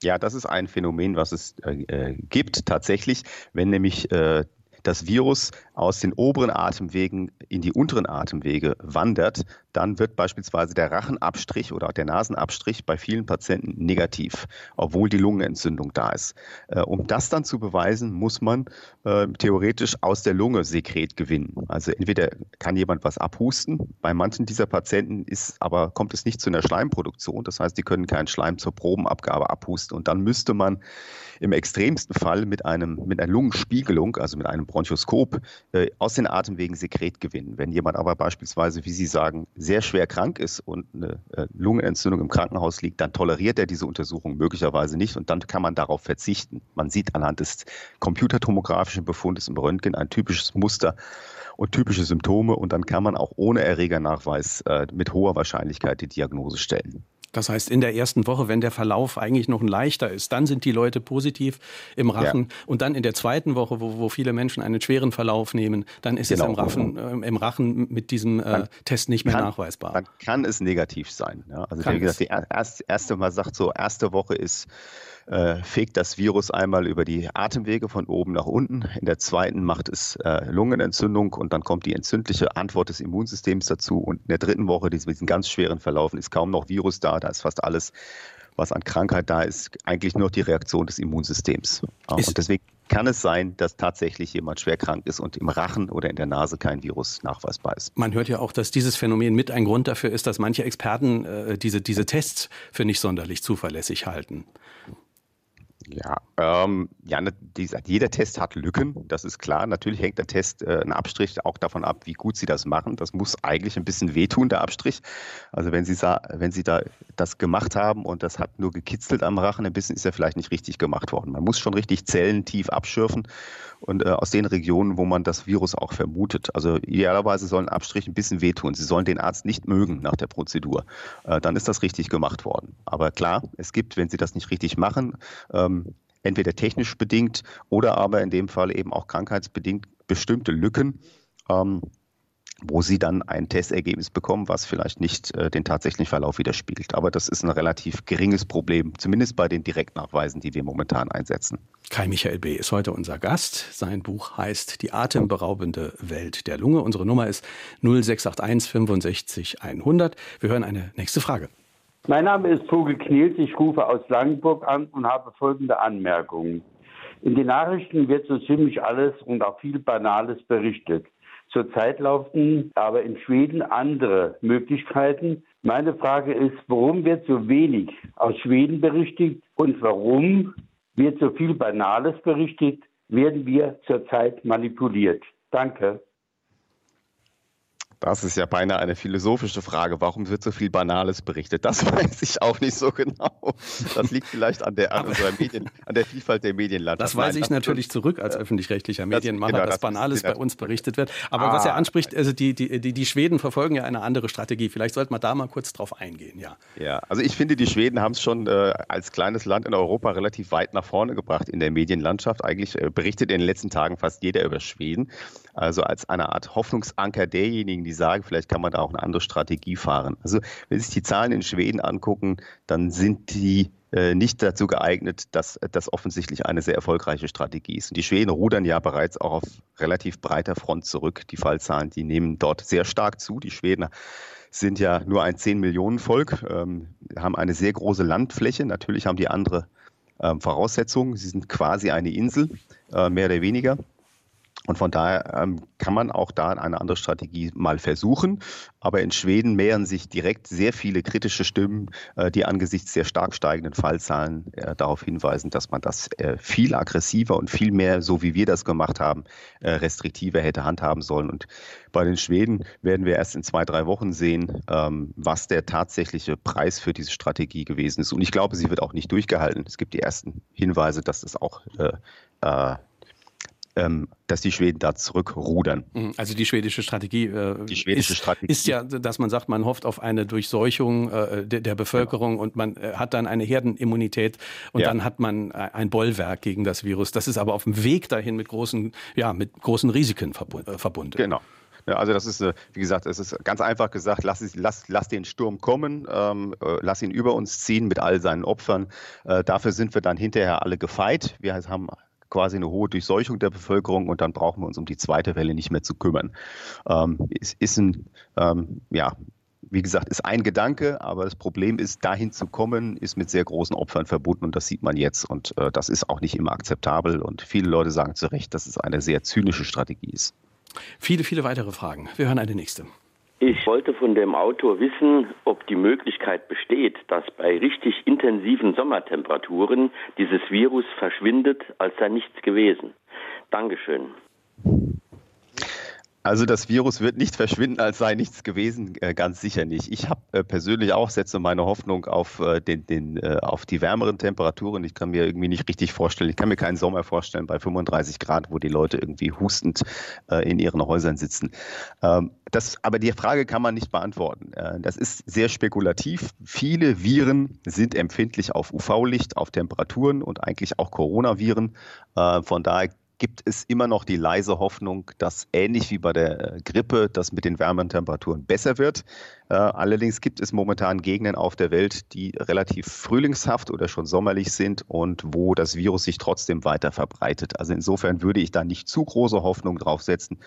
Ja, das ist ein Phänomen, was es äh, äh gibt tatsächlich, wenn nämlich äh, das Virus aus den oberen Atemwegen in die unteren Atemwege wandert, dann wird beispielsweise der Rachenabstrich oder der Nasenabstrich bei vielen Patienten negativ, obwohl die Lungenentzündung da ist. Äh, um das dann zu beweisen, muss man äh, theoretisch aus der Lunge Sekret gewinnen. Also entweder kann jemand was abhusten, bei manchen dieser Patienten ist aber kommt es nicht zu einer Schleimproduktion, das heißt, die können keinen Schleim zur Probenabgabe abhusten und dann müsste man im extremsten Fall mit einem mit einer Lungenspiegelung, also mit einem Bronchoskop aus den Atemwegen Sekret gewinnen. Wenn jemand aber beispielsweise, wie Sie sagen, sehr schwer krank ist und eine äh, Lungenentzündung im Krankenhaus liegt, dann toleriert er diese Untersuchung möglicherweise nicht und dann kann man darauf verzichten. Man sieht anhand des computertomografischen Befundes im Röntgen ein typisches Muster und typische Symptome und dann kann man auch ohne Erregernachweis äh, mit hoher Wahrscheinlichkeit die Diagnose stellen. Das heißt, in der ersten Woche, wenn der Verlauf eigentlich noch ein leichter ist, dann sind die Leute positiv im Rachen. Ja. Und dann in der zweiten Woche, wo, wo viele Menschen einen schweren Verlauf nehmen, dann ist genau. es im Rachen, äh, im Rachen mit diesem äh, Test nicht mehr kann, nachweisbar. Dann kann es negativ sein. Ja? Also wie gesagt, die erste, erste Mal sagt so, erste Woche ist äh, fegt das Virus einmal über die Atemwege von oben nach unten. In der zweiten macht es äh, Lungenentzündung und dann kommt die entzündliche Antwort des Immunsystems dazu. Und in der dritten Woche, diesen ganz schweren Verlaufen, ist kaum noch Virus da. Da ist fast alles, was an Krankheit da ist, eigentlich nur die Reaktion des Immunsystems. Ist und deswegen kann es sein, dass tatsächlich jemand schwer krank ist und im Rachen oder in der Nase kein Virus nachweisbar ist. Man hört ja auch, dass dieses Phänomen mit ein Grund dafür ist, dass manche Experten äh, diese, diese Tests für nicht sonderlich zuverlässig halten. Ja, ähm, ja ne, jeder Test hat Lücken, das ist klar. Natürlich hängt der Test, äh, ein Abstrich auch davon ab, wie gut Sie das machen. Das muss eigentlich ein bisschen wehtun, der Abstrich. Also wenn Sie, wenn Sie da das gemacht haben und das hat nur gekitzelt am Rachen, ein bisschen ist ja vielleicht nicht richtig gemacht worden. Man muss schon richtig Zellen tief abschürfen und äh, aus den Regionen, wo man das Virus auch vermutet. Also idealerweise sollen Abstriche ein bisschen wehtun. Sie sollen den Arzt nicht mögen nach der Prozedur. Äh, dann ist das richtig gemacht worden. Aber klar, es gibt, wenn Sie das nicht richtig machen, ähm, entweder technisch bedingt oder aber in dem Fall eben auch krankheitsbedingt bestimmte Lücken. Ähm, wo sie dann ein Testergebnis bekommen, was vielleicht nicht äh, den tatsächlichen Verlauf widerspiegelt. Aber das ist ein relativ geringes Problem, zumindest bei den Direktnachweisen, die wir momentan einsetzen. Kai Michael B. ist heute unser Gast. Sein Buch heißt Die atemberaubende Welt der Lunge. Unsere Nummer ist 0681 65 100. Wir hören eine nächste Frage. Mein Name ist Vogel Kniels. Ich rufe aus Langenburg an und habe folgende Anmerkungen. In den Nachrichten wird so ziemlich alles und auch viel Banales berichtet. Zurzeit laufen aber in Schweden andere Möglichkeiten. Meine Frage ist, warum wird so wenig aus Schweden berichtet und warum wird so viel Banales berichtet? Werden wir zurzeit manipuliert? Danke. Das ist ja beinahe eine philosophische Frage. Warum wird so viel Banales berichtet? Das weiß ich auch nicht so genau. Das liegt vielleicht an der, an Medien, an der Vielfalt der Medienlandschaft. Das weise ich Nein, natürlich zurück als öffentlich-rechtlicher Medienmacher, genau, dass Banales bei uns berichtet wird. Aber ah, was er anspricht, also die, die, die, die Schweden verfolgen ja eine andere Strategie. Vielleicht sollte man da mal kurz drauf eingehen, ja. Ja, also ich finde, die Schweden haben es schon äh, als kleines Land in Europa relativ weit nach vorne gebracht in der Medienlandschaft. Eigentlich äh, berichtet in den letzten Tagen fast jeder über Schweden. Also als eine Art Hoffnungsanker derjenigen, die sagen, vielleicht kann man da auch eine andere Strategie fahren. Also wenn Sie sich die Zahlen in Schweden angucken, dann sind die äh, nicht dazu geeignet, dass das offensichtlich eine sehr erfolgreiche Strategie ist. Und die Schweden rudern ja bereits auch auf relativ breiter Front zurück. Die Fallzahlen, die nehmen dort sehr stark zu. Die Schweden sind ja nur ein 10 Millionen Volk, ähm, haben eine sehr große Landfläche. Natürlich haben die andere ähm, Voraussetzungen. Sie sind quasi eine Insel, äh, mehr oder weniger. Und von daher ähm, kann man auch da eine andere Strategie mal versuchen. Aber in Schweden mehren sich direkt sehr viele kritische Stimmen, äh, die angesichts der stark steigenden Fallzahlen äh, darauf hinweisen, dass man das äh, viel aggressiver und viel mehr, so wie wir das gemacht haben, restriktiver hätte handhaben sollen. Und bei den Schweden werden wir erst in zwei, drei Wochen sehen, ähm, was der tatsächliche Preis für diese Strategie gewesen ist. Und ich glaube, sie wird auch nicht durchgehalten. Es gibt die ersten Hinweise, dass es auch dass die Schweden da zurückrudern. Mhm. Also die schwedische Strategie, äh, die schwedische ist, Strategie ist ja, dass man sagt, man hofft auf eine Durchseuchung äh, der, der, Bevölkerung genau. und man äh, hat dann eine Herdenimmunität und ja. dann hat man äh, ein Bollwerk gegen das Virus. Das ist aber auf dem Weg dahin mit großen, ja, mit großen Risiken äh, verbunden. Genau. Ja, also das ist, wie gesagt, es ist ganz einfach gesagt, lass, lass, lass den Sturm kommen, ähm, lass ihn über uns ziehen mit all seinen Opfern. Äh, dafür sind wir dann hinterher alle gefeit. Wir haben quasi eine hohe Durchseuchung der Bevölkerung und dann brauchen wir uns um die zweite Welle nicht mehr zu kümmern. Ähm, es ist ein, ähm, ja, wie gesagt, ist ein Gedanke, aber das Problem ist, dahin zu kommen, ist mit sehr großen Opfern verbunden und das sieht man jetzt und äh, das ist auch nicht immer akzeptabel und viele Leute sagen zu Recht, dass es eine sehr zynische Strategie ist. Viele, viele weitere Fragen. Wir hören eine nächste. Ich wollte von dem Autor wissen, ob die Möglichkeit besteht, dass bei richtig intensiven Sommertemperaturen dieses Virus verschwindet, als sei nichts gewesen. Dankeschön. Also das Virus wird nicht verschwinden, als sei nichts gewesen, äh, ganz sicher nicht. Ich habe äh, persönlich auch setze meine Hoffnung auf, äh, den, den, auf die wärmeren Temperaturen. Ich kann mir irgendwie nicht richtig vorstellen, ich kann mir keinen Sommer vorstellen bei 35 Grad, wo die Leute irgendwie hustend in ihren Häusern sitzen. Ähm, das, aber die Frage kann man nicht beantworten. Das ist sehr spekulativ. Viele Viren sind empfindlich auf UV-Licht, auf Temperaturen und eigentlich auch Coronaviren. Von daher gibt es immer noch die leise Hoffnung, dass ähnlich wie bei der äh, Grippe das mit den wärmeren Temperaturen besser wird. Äh, allerdings gibt es momentan Gegenden auf der Welt, die relativ frühlingshaft oder schon sommerlich sind und wo das Virus sich trotzdem weiter verbreitet. Also insofern würde ich da nicht zu große Hoffnung drauf setzen.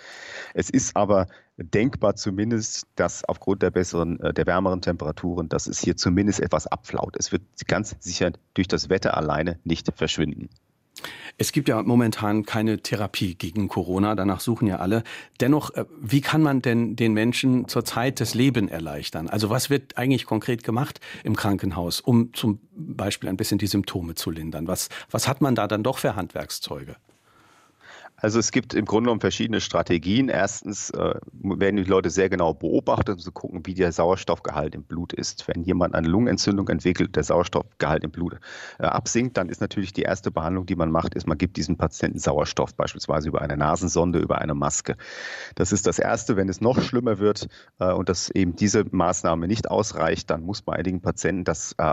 Es ist aber denkbar zumindest, dass aufgrund der besseren, äh, der wärmeren Temperaturen, dass es hier zumindest etwas abflaut. Es wird ganz sicher durch das Wetter alleine nicht verschwinden. Es gibt ja momentan keine Therapie gegen Corona, danach suchen ja alle. Dennoch, äh, wie kann man denn den Menschen zurzeit das Leben erleichtern? Also was wird eigentlich konkret gemacht im Krankenhaus, um zum Beispiel ein bisschen die Symptome zu lindern? Was, was hat man da dann doch für Handwerkszeuge? Also es gibt im Grunde genommen verschiedene Strategien. Erstens äh, werden die Leute sehr genau beobachtet, um zu gucken, wie der Sauerstoffgehalt im Blut ist. Wenn jemand eine Lungenentzündung entwickelt, der Sauerstoffgehalt im Blut äh, absinkt, dann ist natürlich die erste Behandlung, die man macht, ist, man gibt diesem Patienten Sauerstoff, beispielsweise über eine Nasensonde, über eine Maske. Das ist das Erste. Wenn es noch schlimmer wird äh, und dass eben diese Maßnahme nicht ausreicht, dann muss bei einigen Patienten das äh,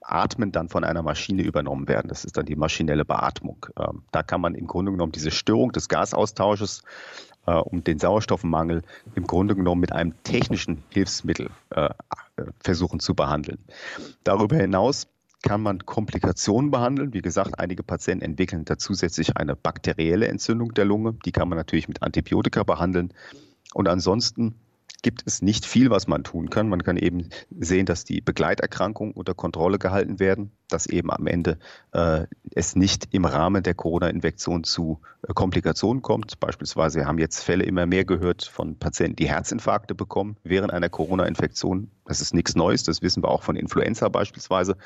Atmen dann von einer Maschine übernommen werden. Das ist dann die maschinelle Beatmung. Ähm, da kann man im Grunde genommen diese Störung des Gasaustausches äh, um den Sauerstoffmangel im Grunde genommen mit einem technischen Hilfsmittel äh, versuchen zu behandeln. Darüber hinaus kann man Komplikationen behandeln. Wie gesagt, einige Patienten entwickeln da zusätzlich eine bakterielle Entzündung der Lunge. Die kann man natürlich mit Antibiotika behandeln. Und ansonsten gibt es nicht viel, was man tun kann. Man kann eben sehen, dass die Begleiterkrankungen unter Kontrolle gehalten werden, dass eben am Ende äh, es nicht im Rahmen der Corona-Infektion zu äh, Komplikationen kommt. Beispielsweise haben jetzt Fälle immer mehr gehört von Patienten, die Herzinfarkte bekommen während einer Corona-Infektion. Das ist nichts Neues, das wissen wir auch von Influenza beispielsweise.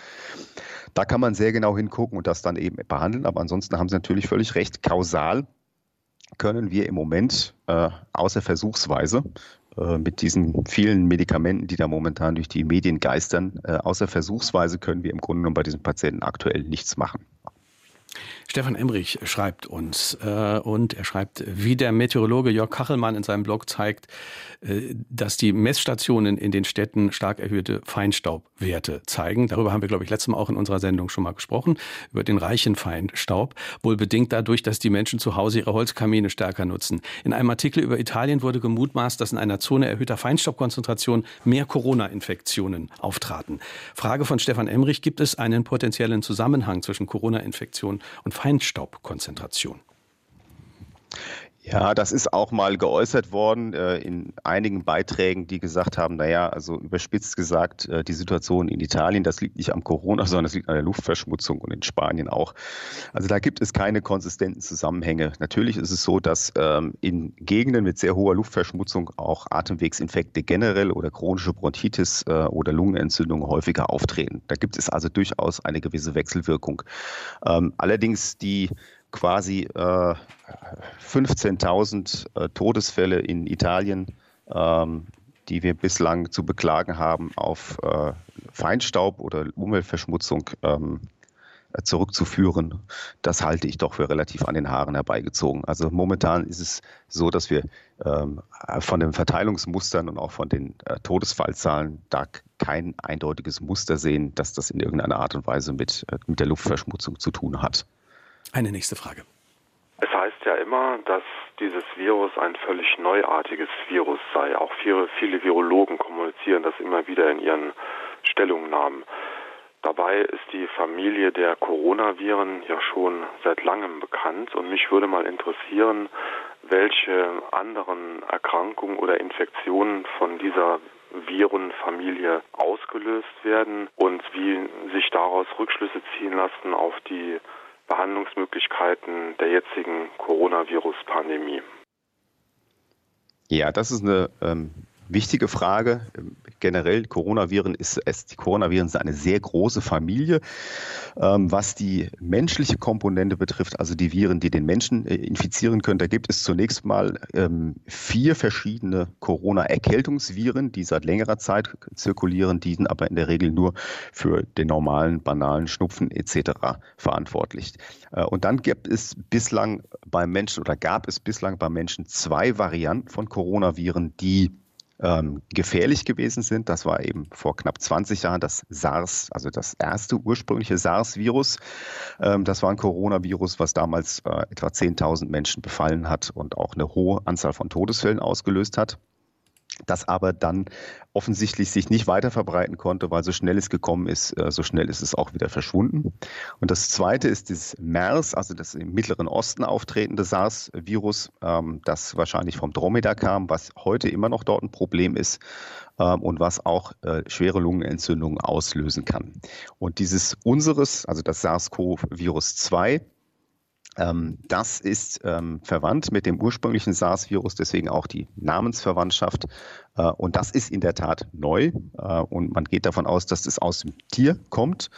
Da kann man sehr genau hingucken und das dann eben behandeln. Aber ansonsten haben Sie natürlich völlig recht. Kausal können wir im Moment äh, außer versuchsweise mit diesen vielen Medikamenten, die da momentan durch die Medien geistern, äh, außer versuchsweise können wir im Grunde genommen bei diesen Patienten aktuell nichts machen. Stefan Emrich schreibt uns äh, und er schreibt, wie der Meteorologe Jörg Kachelmann in seinem Blog zeigt, äh, dass die Messstationen in den Städten stark erhöhte Feinstaubwerte zeigen. Darüber haben wir, glaube ich, letztes Mal auch in unserer Sendung schon mal gesprochen, über den reichen Feinstaub, wohl bedingt dadurch, dass die Menschen zu Hause ihre Holzkamine stärker nutzen. In einem Artikel über Italien wurde gemutmaßt, dass in einer Zone erhöhter Feinstaubkonzentration mehr Corona-Infektionen auftraten. Frage von Stefan Emrich, gibt es einen potenziellen Zusammenhang zwischen Corona-Infektion und Feinstaubkonzentration. Ja, das ist auch mal geäußert worden äh, in einigen Beiträgen, die gesagt haben, naja, also überspitzt gesagt, äh, die Situation in Italien, das liegt nicht am Corona, sondern das liegt an der Luftverschmutzung und in Spanien auch. Also da gibt es keine konsistenten Zusammenhänge. Natürlich ist es so, dass ähm, in Gegenden mit sehr hoher Luftverschmutzung auch Atemwegsinfekte generell oder chronische Bronchitis äh, oder Lungenentzündungen häufiger auftreten. Da gibt es also durchaus eine gewisse Wechselwirkung. Ähm, allerdings die quasi äh, 15.000 äh, Todesfälle in Italien, ähm, die wir bislang zu beklagen haben, auf äh, Feinstaub oder Umweltverschmutzung ähm, zurückzuführen, das halte ich doch für relativ an den Haaren herbeigezogen. Also momentan ist es so, dass wir ähm, von den Verteilungsmustern und auch von den äh, Todesfallzahlen da kein eindeutiges Muster sehen, dass das in irgendeiner Art und Weise mit, äh, mit der Luftverschmutzung zu tun hat. Eine nächste Frage. Es heißt ja immer, dass dieses Virus ein völlig neuartiges Virus sei. Auch viele, viele Virologen kommunizieren das immer wieder in ihren Stellungnahmen. Dabei ist die Familie der Coronaviren ja schon seit langem bekannt und mich würde mal interessieren, welche anderen Erkrankungen oder Infektionen von dieser Virenfamilie ausgelöst werden und wie sich daraus Rückschlüsse ziehen lassen auf die Behandlungsmöglichkeiten der jetzigen Coronavirus-Pandemie? Ja, das ist eine ähm, wichtige Frage. Generell Coronaviren ist es, die Coronaviren sind eine sehr große Familie. Ähm, was die menschliche Komponente betrifft, also die Viren, die den Menschen äh, infizieren können, da gibt es zunächst mal ähm, vier verschiedene Corona-Erkältungsviren, die seit längerer Zeit zirkulieren, die sind aber in der Regel nur für den normalen, banalen Schnupfen etc. verantwortlich. Äh, und dann gibt es bislang beim Menschen oder gab es bislang beim Menschen zwei Varianten von Coronaviren, die ähm, gefährlich gewesen sind. Das war eben vor knapp 20 Jahren das SARS, also das erste ursprüngliche SARS-Virus. Ähm, das war ein Coronavirus, was damals äh, etwa 10.000 Menschen befallen hat und auch eine hohe Anzahl von Todesfällen ausgelöst hat das aber dann offensichtlich sich nicht weiter verbreiten konnte, weil so schnell es gekommen ist, äh, so schnell ist es auch wieder verschwunden. Und das zweite ist das MERS, also das im Mittleren Osten auftretende SARS-Virus, ähm, das wahrscheinlich vom Dromedar kam, was heute immer noch dort ein Problem ist ähm, und was auch äh, schwere Lungenentzündungen auslösen kann. Und dieses unseres, also das SARS-CoV-Virus 2, ähm, das ist ähm, verwandt mit dem ursprünglichen SARS-Virus, deswegen auch die Namensverwandtschaft. Äh, und das ist in der Tat neu. Äh, und man geht davon aus, dass es aus dem Tier kommt.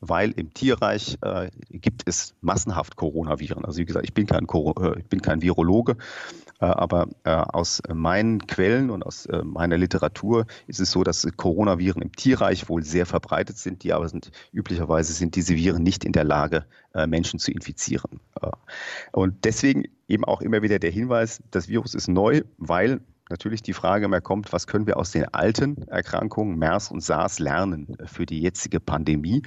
weil im Tierreich äh, gibt es massenhaft Coronaviren. Also wie gesagt, ich bin kein, äh, ich bin kein Virologe, aber äh, aus meinen Quellen und aus äh, meiner Literatur ist es so, dass Coronaviren im Tierreich wohl sehr verbreitet sind, die aber sind üblicherweise sind diese Viren nicht in der Lage, äh, Menschen zu infizieren. Und deswegen eben auch immer wieder der Hinweis, das Virus ist neu, weil natürlich die Frage mehr kommt, was können wir aus den alten Erkrankungen MERS und SARS lernen für die jetzige Pandemie?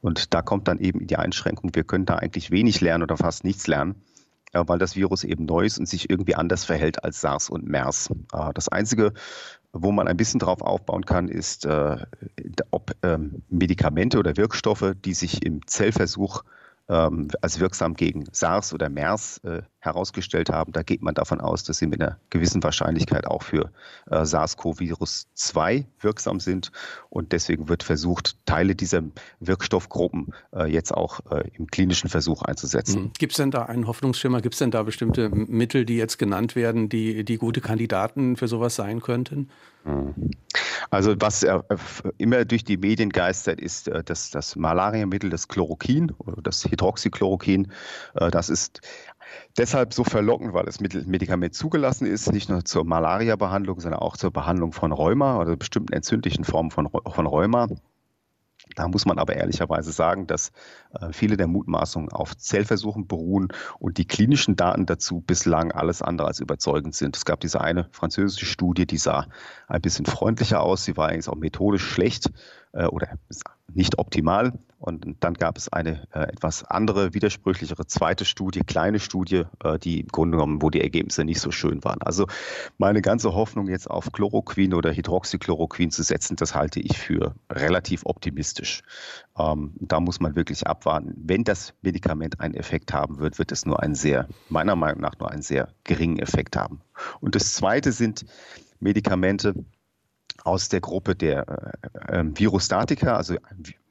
Und da kommt dann eben die Einschränkung, wir können da eigentlich wenig lernen oder fast nichts lernen weil das Virus eben neu ist und sich irgendwie anders verhält als SARS und MERS. Äh, das Einzige, wo man ein bisschen drauf aufbauen kann, ist, äh, ob ähm, Medikamente oder Wirkstoffe, die sich im Zellversuch ähm, als wirksam gegen SARS oder MERS äh, herausgestellt haben. Da geht man davon aus, dass sie mit einer gewissen Wahrscheinlichkeit auch für äh, SARS-CoV-2 wirksam sind. Und deswegen wird versucht, Teile dieser Wirkstoffgruppen äh, jetzt auch äh, im klinischen Versuch einzusetzen. Mhm. Gibt es denn da einen Hoffnungsschimmer? Gibt es denn da bestimmte Mittel, die jetzt genannt werden, die, die gute Kandidaten für sowas sein könnten? Mhm. Also was äh, immer durch die Medien geistert, ist äh, das, das Malariamittel, das Chloroquin oder das Hydroxychloroquin. Äh, das ist deshalb so verlockend, weil das Medikament zugelassen ist, nicht nur zur Malaria-Behandlung, sondern auch zur Behandlung von Rheuma oder bestimmten entzündlichen Formen von, von Rheuma. Da muss man aber ehrlicherweise sagen, dass äh, viele der Mutmaßungen auf Zellversuchen beruhen und die klinischen Daten dazu bislang alles andere als überzeugend sind. Es gab diese eine französische Studie, die sah ein bisschen freundlicher aus. Sie war eigentlich auch methodisch schlecht äh, oder nicht optimal. Und dann gab es eine äh, etwas andere, widersprüchlichere zweite Studie, kleine Studie, äh, die im Grunde genommen, wo die Ergebnisse nicht so schön waren. Also meine ganze Hoffnung jetzt auf Chloroquin oder Hydroxychloroquin zu setzen, das halte ich für relativ optimistisch. Ähm, da muss man wirklich abwarten. Wenn das Medikament einen Effekt haben wird, wird es nur einen sehr, meiner Meinung nach nur einen sehr geringen Effekt haben. Und das zweite sind Medikamente, aus der Gruppe der äh, ähm, Virostatika, also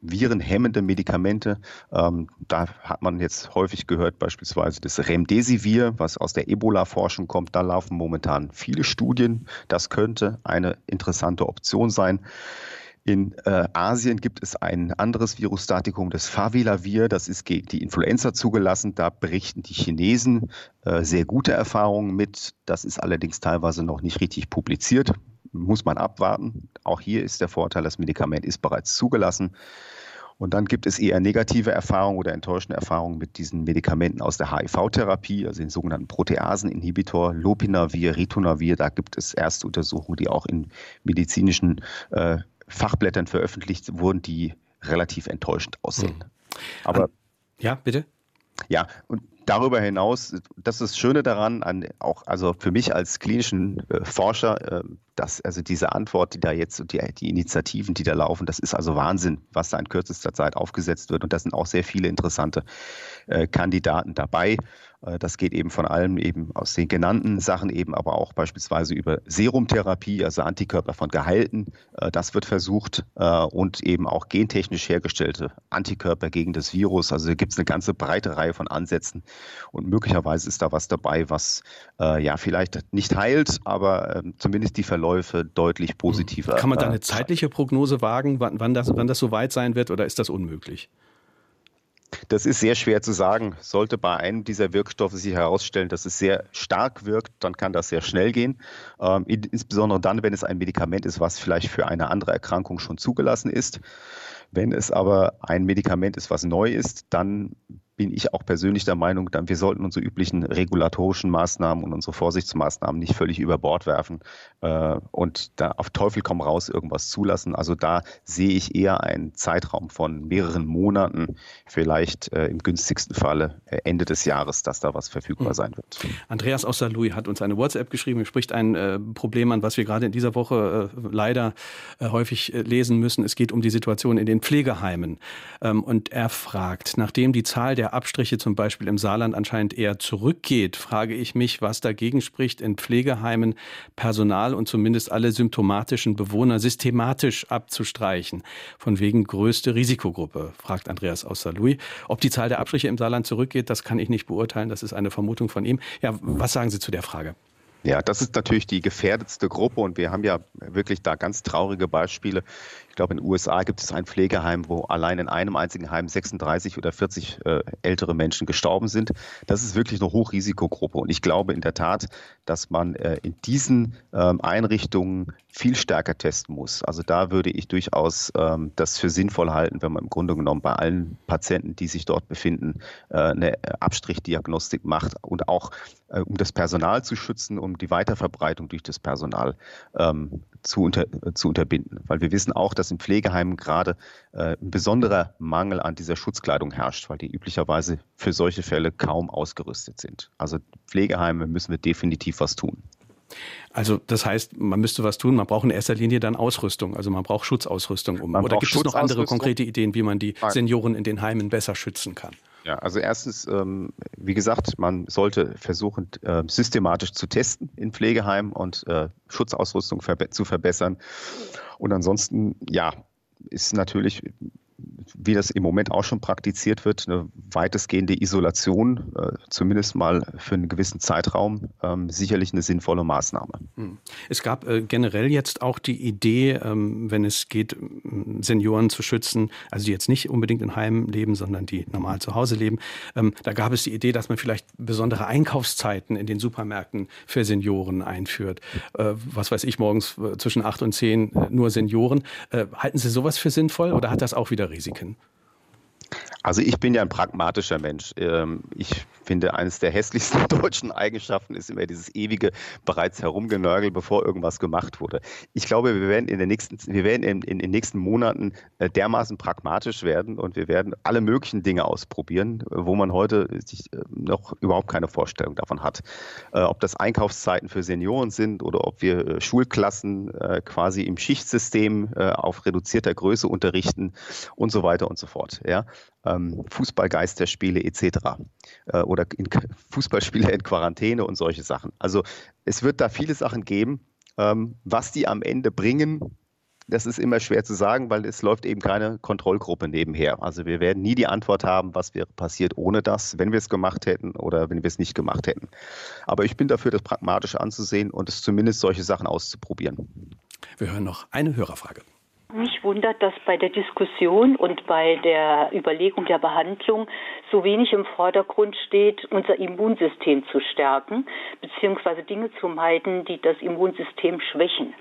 virenhemmende Medikamente. Ähm, da hat man jetzt häufig gehört, beispielsweise das Remdesivir, was aus der Ebola-Forschung kommt. Da laufen momentan viele Studien. Das könnte eine interessante Option sein. In äh, Asien gibt es ein anderes Virustatikum, das Favilavir. Das ist gegen die Influenza zugelassen. Da berichten die Chinesen äh, sehr gute Erfahrungen mit. Das ist allerdings teilweise noch nicht richtig publiziert muss man abwarten. Auch hier ist der Vorteil, das Medikament ist bereits zugelassen. Und dann gibt es eher negative Erfahrungen oder enttäuschende Erfahrungen mit diesen Medikamenten aus der HIV-Therapie, also den sogenannten Proteaseninhibitor, Lopinavir, Ritonavir. Da gibt es erste Untersuchungen, die auch in medizinischen äh, Fachblättern veröffentlicht wurden, die relativ enttäuschend aussehen. Hm. Aber ja, bitte. Ja, und darüber hinaus, das ist das Schöne daran, an, auch also für mich als klinischen äh, Forscher, äh, dass also diese Antwort, die da jetzt, die, die Initiativen, die da laufen, das ist also Wahnsinn, was da in kürzester Zeit aufgesetzt wird. Und da sind auch sehr viele interessante äh, Kandidaten dabei. Äh, das geht eben von allem eben aus den genannten Sachen eben, aber auch beispielsweise über Serumtherapie, also Antikörper von Geheilten. Äh, das wird versucht äh, und eben auch gentechnisch hergestellte Antikörper gegen das Virus. Also gibt es eine ganze breite Reihe von Ansätzen und möglicherweise ist da was dabei, was ja vielleicht nicht heilt, aber ähm, zumindest die Verläufe deutlich positiver. Kann man da eine zeitliche Prognose wagen, wann, wann, das, wann das so weit sein wird oder ist das unmöglich? Das ist sehr schwer zu sagen. Sollte bei einem dieser Wirkstoffe sich herausstellen, dass es sehr stark wirkt, dann kann das sehr schnell gehen. Ähm, insbesondere dann, wenn es ein Medikament ist, was vielleicht für eine andere Erkrankung schon zugelassen ist. Wenn es aber ein Medikament ist, was neu ist, dann bin ich auch persönlich der Meinung, dann wir sollten unsere üblichen regulatorischen Maßnahmen und unsere Vorsichtsmaßnahmen nicht völlig über Bord werfen äh, und da auf Teufel komm raus irgendwas zulassen. Also da sehe ich eher einen Zeitraum von mehreren Monaten, vielleicht äh, im günstigsten Falle äh, Ende des Jahres, dass da was verfügbar hm. sein wird. Andreas Osser-Louis hat uns eine WhatsApp geschrieben, er spricht ein Problem an, was wir gerade in dieser Woche leider häufig lesen müssen. Es geht um die Situation in den Pflegeheimen. Ähm, und er fragt, nachdem die Zahl der Abstriche zum Beispiel im Saarland anscheinend eher zurückgeht, frage ich mich, was dagegen spricht, in Pflegeheimen Personal und zumindest alle symptomatischen Bewohner systematisch abzustreichen. Von wegen größte Risikogruppe, fragt Andreas aus Saarlouis. Ob die Zahl der Abstriche im Saarland zurückgeht, das kann ich nicht beurteilen. Das ist eine Vermutung von ihm. Ja, was sagen Sie zu der Frage? Ja, das ist natürlich die gefährdetste Gruppe und wir haben ja wirklich da ganz traurige Beispiele. Ich glaube, in den USA gibt es ein Pflegeheim, wo allein in einem einzigen Heim 36 oder 40 äh, ältere Menschen gestorben sind. Das ist wirklich eine Hochrisikogruppe und ich glaube in der Tat, dass man äh, in diesen ähm, Einrichtungen viel stärker testen muss. Also da würde ich durchaus ähm, das für sinnvoll halten, wenn man im Grunde genommen bei allen Patienten, die sich dort befinden, äh, eine Abstrichdiagnostik macht und auch um das Personal zu schützen, um die Weiterverbreitung durch das Personal ähm, zu, unter, äh, zu unterbinden. Weil wir wissen auch, dass in Pflegeheimen gerade äh, ein besonderer Mangel an dieser Schutzkleidung herrscht, weil die üblicherweise für solche Fälle kaum ausgerüstet sind. Also Pflegeheime müssen wir definitiv was tun. Also das heißt, man müsste was tun. Man braucht in erster Linie dann Ausrüstung. Also man braucht Schutzausrüstung. Um. Oder gibt es noch andere konkrete Ideen, wie man die Senioren in den Heimen besser schützen kann? Ja, also erstens, ähm, wie gesagt, man sollte versuchen, äh, systematisch zu testen in Pflegeheimen und äh, Schutzausrüstung verbe zu verbessern. Und ansonsten, ja, ist natürlich wie das im Moment auch schon praktiziert wird, eine weitestgehende Isolation, äh, zumindest mal für einen gewissen Zeitraum, ähm, sicherlich eine sinnvolle Maßnahme. Hm. Es gab äh, generell jetzt auch die Idee, ähm, wenn es geht, Senioren zu schützen, also die jetzt nicht unbedingt in Heimen leben, sondern die normal zu Hause leben. Ähm, da gab es die Idee, dass man vielleicht besondere Einkaufszeiten in den Supermärkten für Senioren einführt. Äh, was weiß ich, morgens zwischen acht und zehn nur Senioren. Halten Sie sowas für sinnvoll oder hat das auch wieder Risiken? Also ich bin ja ein pragmatischer Mensch. Ähm, ich finde, eines der hässlichsten deutschen Eigenschaften ist immer dieses ewige bereits herumgenörgel, bevor irgendwas gemacht wurde. Ich glaube, wir werden in den nächsten, wir werden in, in den nächsten Monaten äh, dermaßen pragmatisch werden und wir werden alle möglichen Dinge ausprobieren, wo man heute sich äh, noch überhaupt keine Vorstellung davon hat. Äh, ob das Einkaufszeiten für Senioren sind oder ob wir Schulklassen quasi im Schichtsystem auf reduzierter Größe unterrichten und so weiter und so fort. Ja? Ähm, Fußballgeisterspiele etc. Äh, oder in, Fußballspiele in Quarantäne und solche Sachen. Also es wird da viele Sachen geben. Ähm, was die am Ende bringen, das ist immer schwer zu sagen, weil es läuft eben keine Kontrollgruppe nebenher. Also wir werden nie die Antwort haben, was wäre passiert ohne das, wenn wir es gemacht hätten oder wenn wir es nicht gemacht hätten. Aber ich bin dafür, das pragmatisch anzusehen und es zumindest solche Sachen auszuprobieren. Wir hören noch eine Hörerfrage. Mich wundert, dass bei der Diskussion und bei der Überlegung der Behandlung so wenig im Vordergrund steht, unser Immunsystem zu stärken, beziehungsweise Dinge zu meiden, die das Immunsystem schwächen.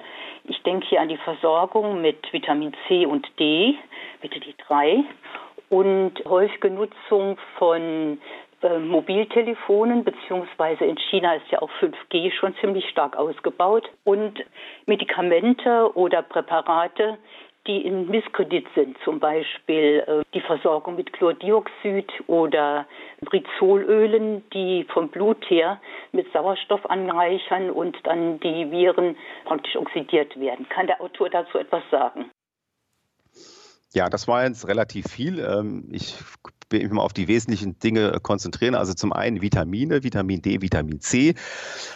Ich denke hier an die Versorgung mit Vitamin C und D, bitte die drei, und häufige Nutzung von äh, Mobiltelefonen, beziehungsweise in China ist ja auch 5G schon ziemlich stark ausgebaut und Medikamente oder Präparate, die in Misskredit sind, zum Beispiel äh, die Versorgung mit Chlordioxid oder Rizolölen, die vom Blut her mit Sauerstoff anreichern und dann die Viren praktisch oxidiert werden. Kann der Autor dazu etwas sagen? Ja, das war jetzt relativ viel. Ähm, ich will mich mal auf die wesentlichen Dinge konzentrieren. Also zum einen Vitamine, Vitamin D, Vitamin C.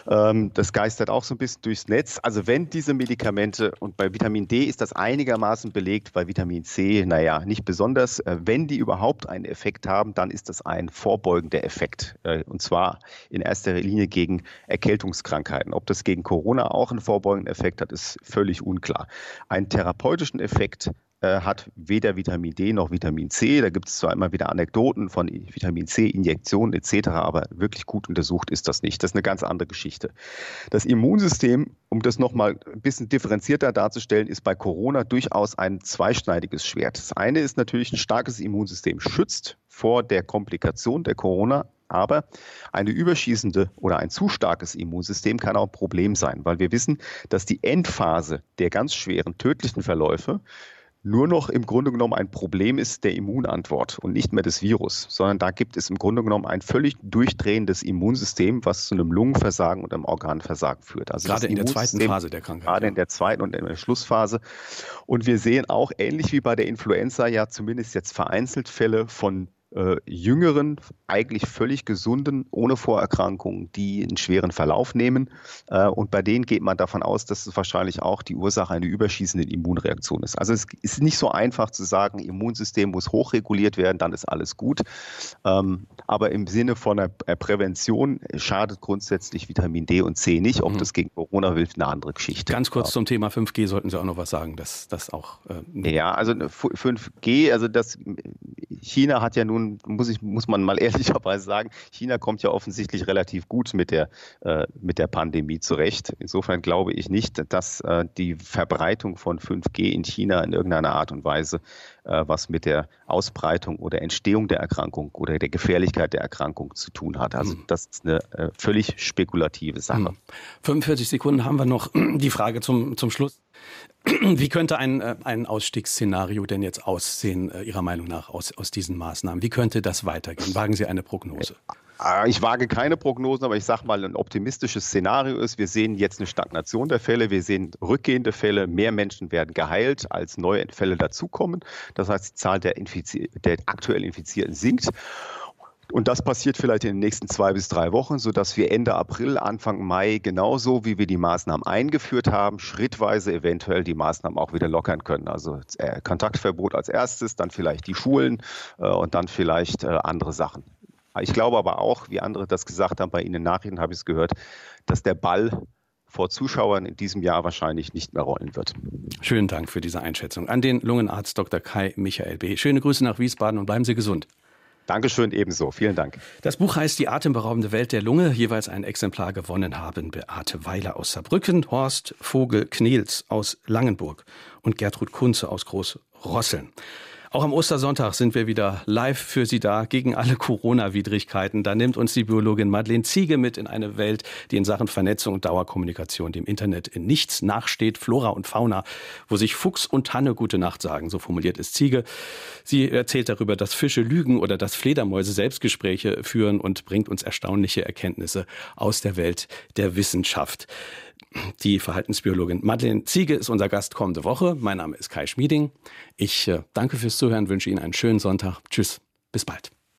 Ähm, das geistert auch so ein bisschen durchs Netz. Also wenn diese Medikamente, und bei Vitamin D ist das einigermaßen belegt, bei Vitamin C, naja, nicht besonders. Äh, wenn die überhaupt einen Effekt haben, dann ist das ein vorbeugender Effekt. Äh, und zwar in erster Linie gegen Erkältungskrankheiten. Ob das gegen Corona auch einen vorbeugenden Effekt hat, ist völlig unklar. Einen therapeutischen Effekt äh, hat weder Vitamin D noch Vitamin C. Da gibt es zwar immer wieder Anekdoten von Vitamin C-Injektionen etc., aber wirklich gut untersucht ist das nicht. Das ist eine ganz andere Geschichte. Das Immunsystem, um das nochmal ein bisschen differenzierter darzustellen, ist bei Corona durchaus ein zweischneidiges Schwert. Das eine ist natürlich ein starkes Immunsystem, schützt vor der Komplikation der Corona, aber eine überschießende oder ein zu starkes Immunsystem kann auch ein Problem sein, weil wir wissen, dass die Endphase der ganz schweren tödlichen Verläufe nur noch im Grunde genommen ein Problem ist der Immunantwort und nicht mehr des Virus, sondern da gibt es im Grunde genommen ein völlig durchdrehendes Immunsystem, was zu einem Lungenversagen und einem Organversagen führt. Also gerade in der zweiten Phase der Krankheit. Gerade ja. in der zweiten und in der Schlussphase. Und wir sehen auch ähnlich wie bei der Influenza ja zumindest jetzt vereinzelt Fälle von äh, jüngeren, eigentlich völlig gesunden, ohne Vorerkrankungen, die einen schweren Verlauf nehmen. Äh, und bei denen geht man davon aus, dass es wahrscheinlich auch die Ursache einer überschießenden Immunreaktion ist. Also es ist nicht so einfach zu sagen, Immunsystem muss hochreguliert werden, dann ist alles gut. Ähm, aber im Sinne von einer Prävention schadet grundsätzlich Vitamin D und C nicht. Ob mhm. das gegen Corona hilft, eine andere Geschichte. Ganz kurz zum Thema 5G sollten Sie auch noch was sagen, dass das auch. Äh, ja, also 5G, also das China hat ja nun, muss, ich, muss man mal ehrlicherweise sagen, China kommt ja offensichtlich relativ gut mit der, äh, mit der Pandemie zurecht. Insofern glaube ich nicht, dass äh, die Verbreitung von 5G in China in irgendeiner Art und Weise äh, was mit der Ausbreitung oder Entstehung der Erkrankung oder der Gefährlichkeit der Erkrankung zu tun hat. Also hm. das ist eine äh, völlig spekulative Sache. 45 hm. Sekunden haben wir noch. Die Frage zum, zum Schluss. Wie könnte ein, äh, ein Ausstiegsszenario denn jetzt aussehen, Ihrer Meinung nach, aus, aus diesen Maßnahmen? Wie könnte das weitergehen? Wagen Sie eine Prognose? Ah, ich wage keine Prognosen, aber ich sage mal, ein optimistisches Szenario ist, wir sehen jetzt eine Stagnation der Fälle, wir sehen rückgehende Fälle, mehr Menschen werden geheilt, als neue Fälle dazukommen. Das heißt, die Zahl der, Infizi der aktuell Infizierten sinkt. Und das passiert vielleicht in den nächsten zwei bis drei Wochen, sodass wir Ende April, Anfang Mai genauso wie wir die Maßnahmen eingeführt haben, schrittweise eventuell die Maßnahmen auch wieder lockern können. Also äh, Kontaktverbot als erstes, dann vielleicht die Schulen äh, und dann vielleicht äh, andere Sachen. Ich glaube aber auch, wie andere das gesagt haben, bei Ihnen Nachrichten habe ich es gehört, dass der Ball vor Zuschauern in diesem Jahr wahrscheinlich nicht mehr rollen wird. Schönen Dank für diese Einschätzung. An den Lungenarzt Dr. Kai Michael B. Schöne Grüße nach Wiesbaden und bleiben Sie gesund. Dankeschön ebenso. Vielen Dank. Das Buch heißt Die atemberaubende Welt der Lunge. Jeweils ein Exemplar gewonnen haben Beate Weiler aus Saarbrücken, Horst Vogel Knels aus Langenburg und Gertrud Kunze aus Großrosseln. Auch am Ostersonntag sind wir wieder live für Sie da gegen alle Corona-Widrigkeiten. Da nimmt uns die Biologin Madeleine Ziege mit in eine Welt, die in Sachen Vernetzung und Dauerkommunikation dem Internet in nichts nachsteht. Flora und Fauna, wo sich Fuchs und Tanne gute Nacht sagen. So formuliert es Ziege. Sie erzählt darüber, dass Fische lügen oder dass Fledermäuse Selbstgespräche führen und bringt uns erstaunliche Erkenntnisse aus der Welt der Wissenschaft. Die Verhaltensbiologin Madeleine Ziege ist unser Gast kommende Woche. Mein Name ist Kai Schmieding. Ich äh, danke fürs Zuhören, wünsche Ihnen einen schönen Sonntag. Tschüss, bis bald.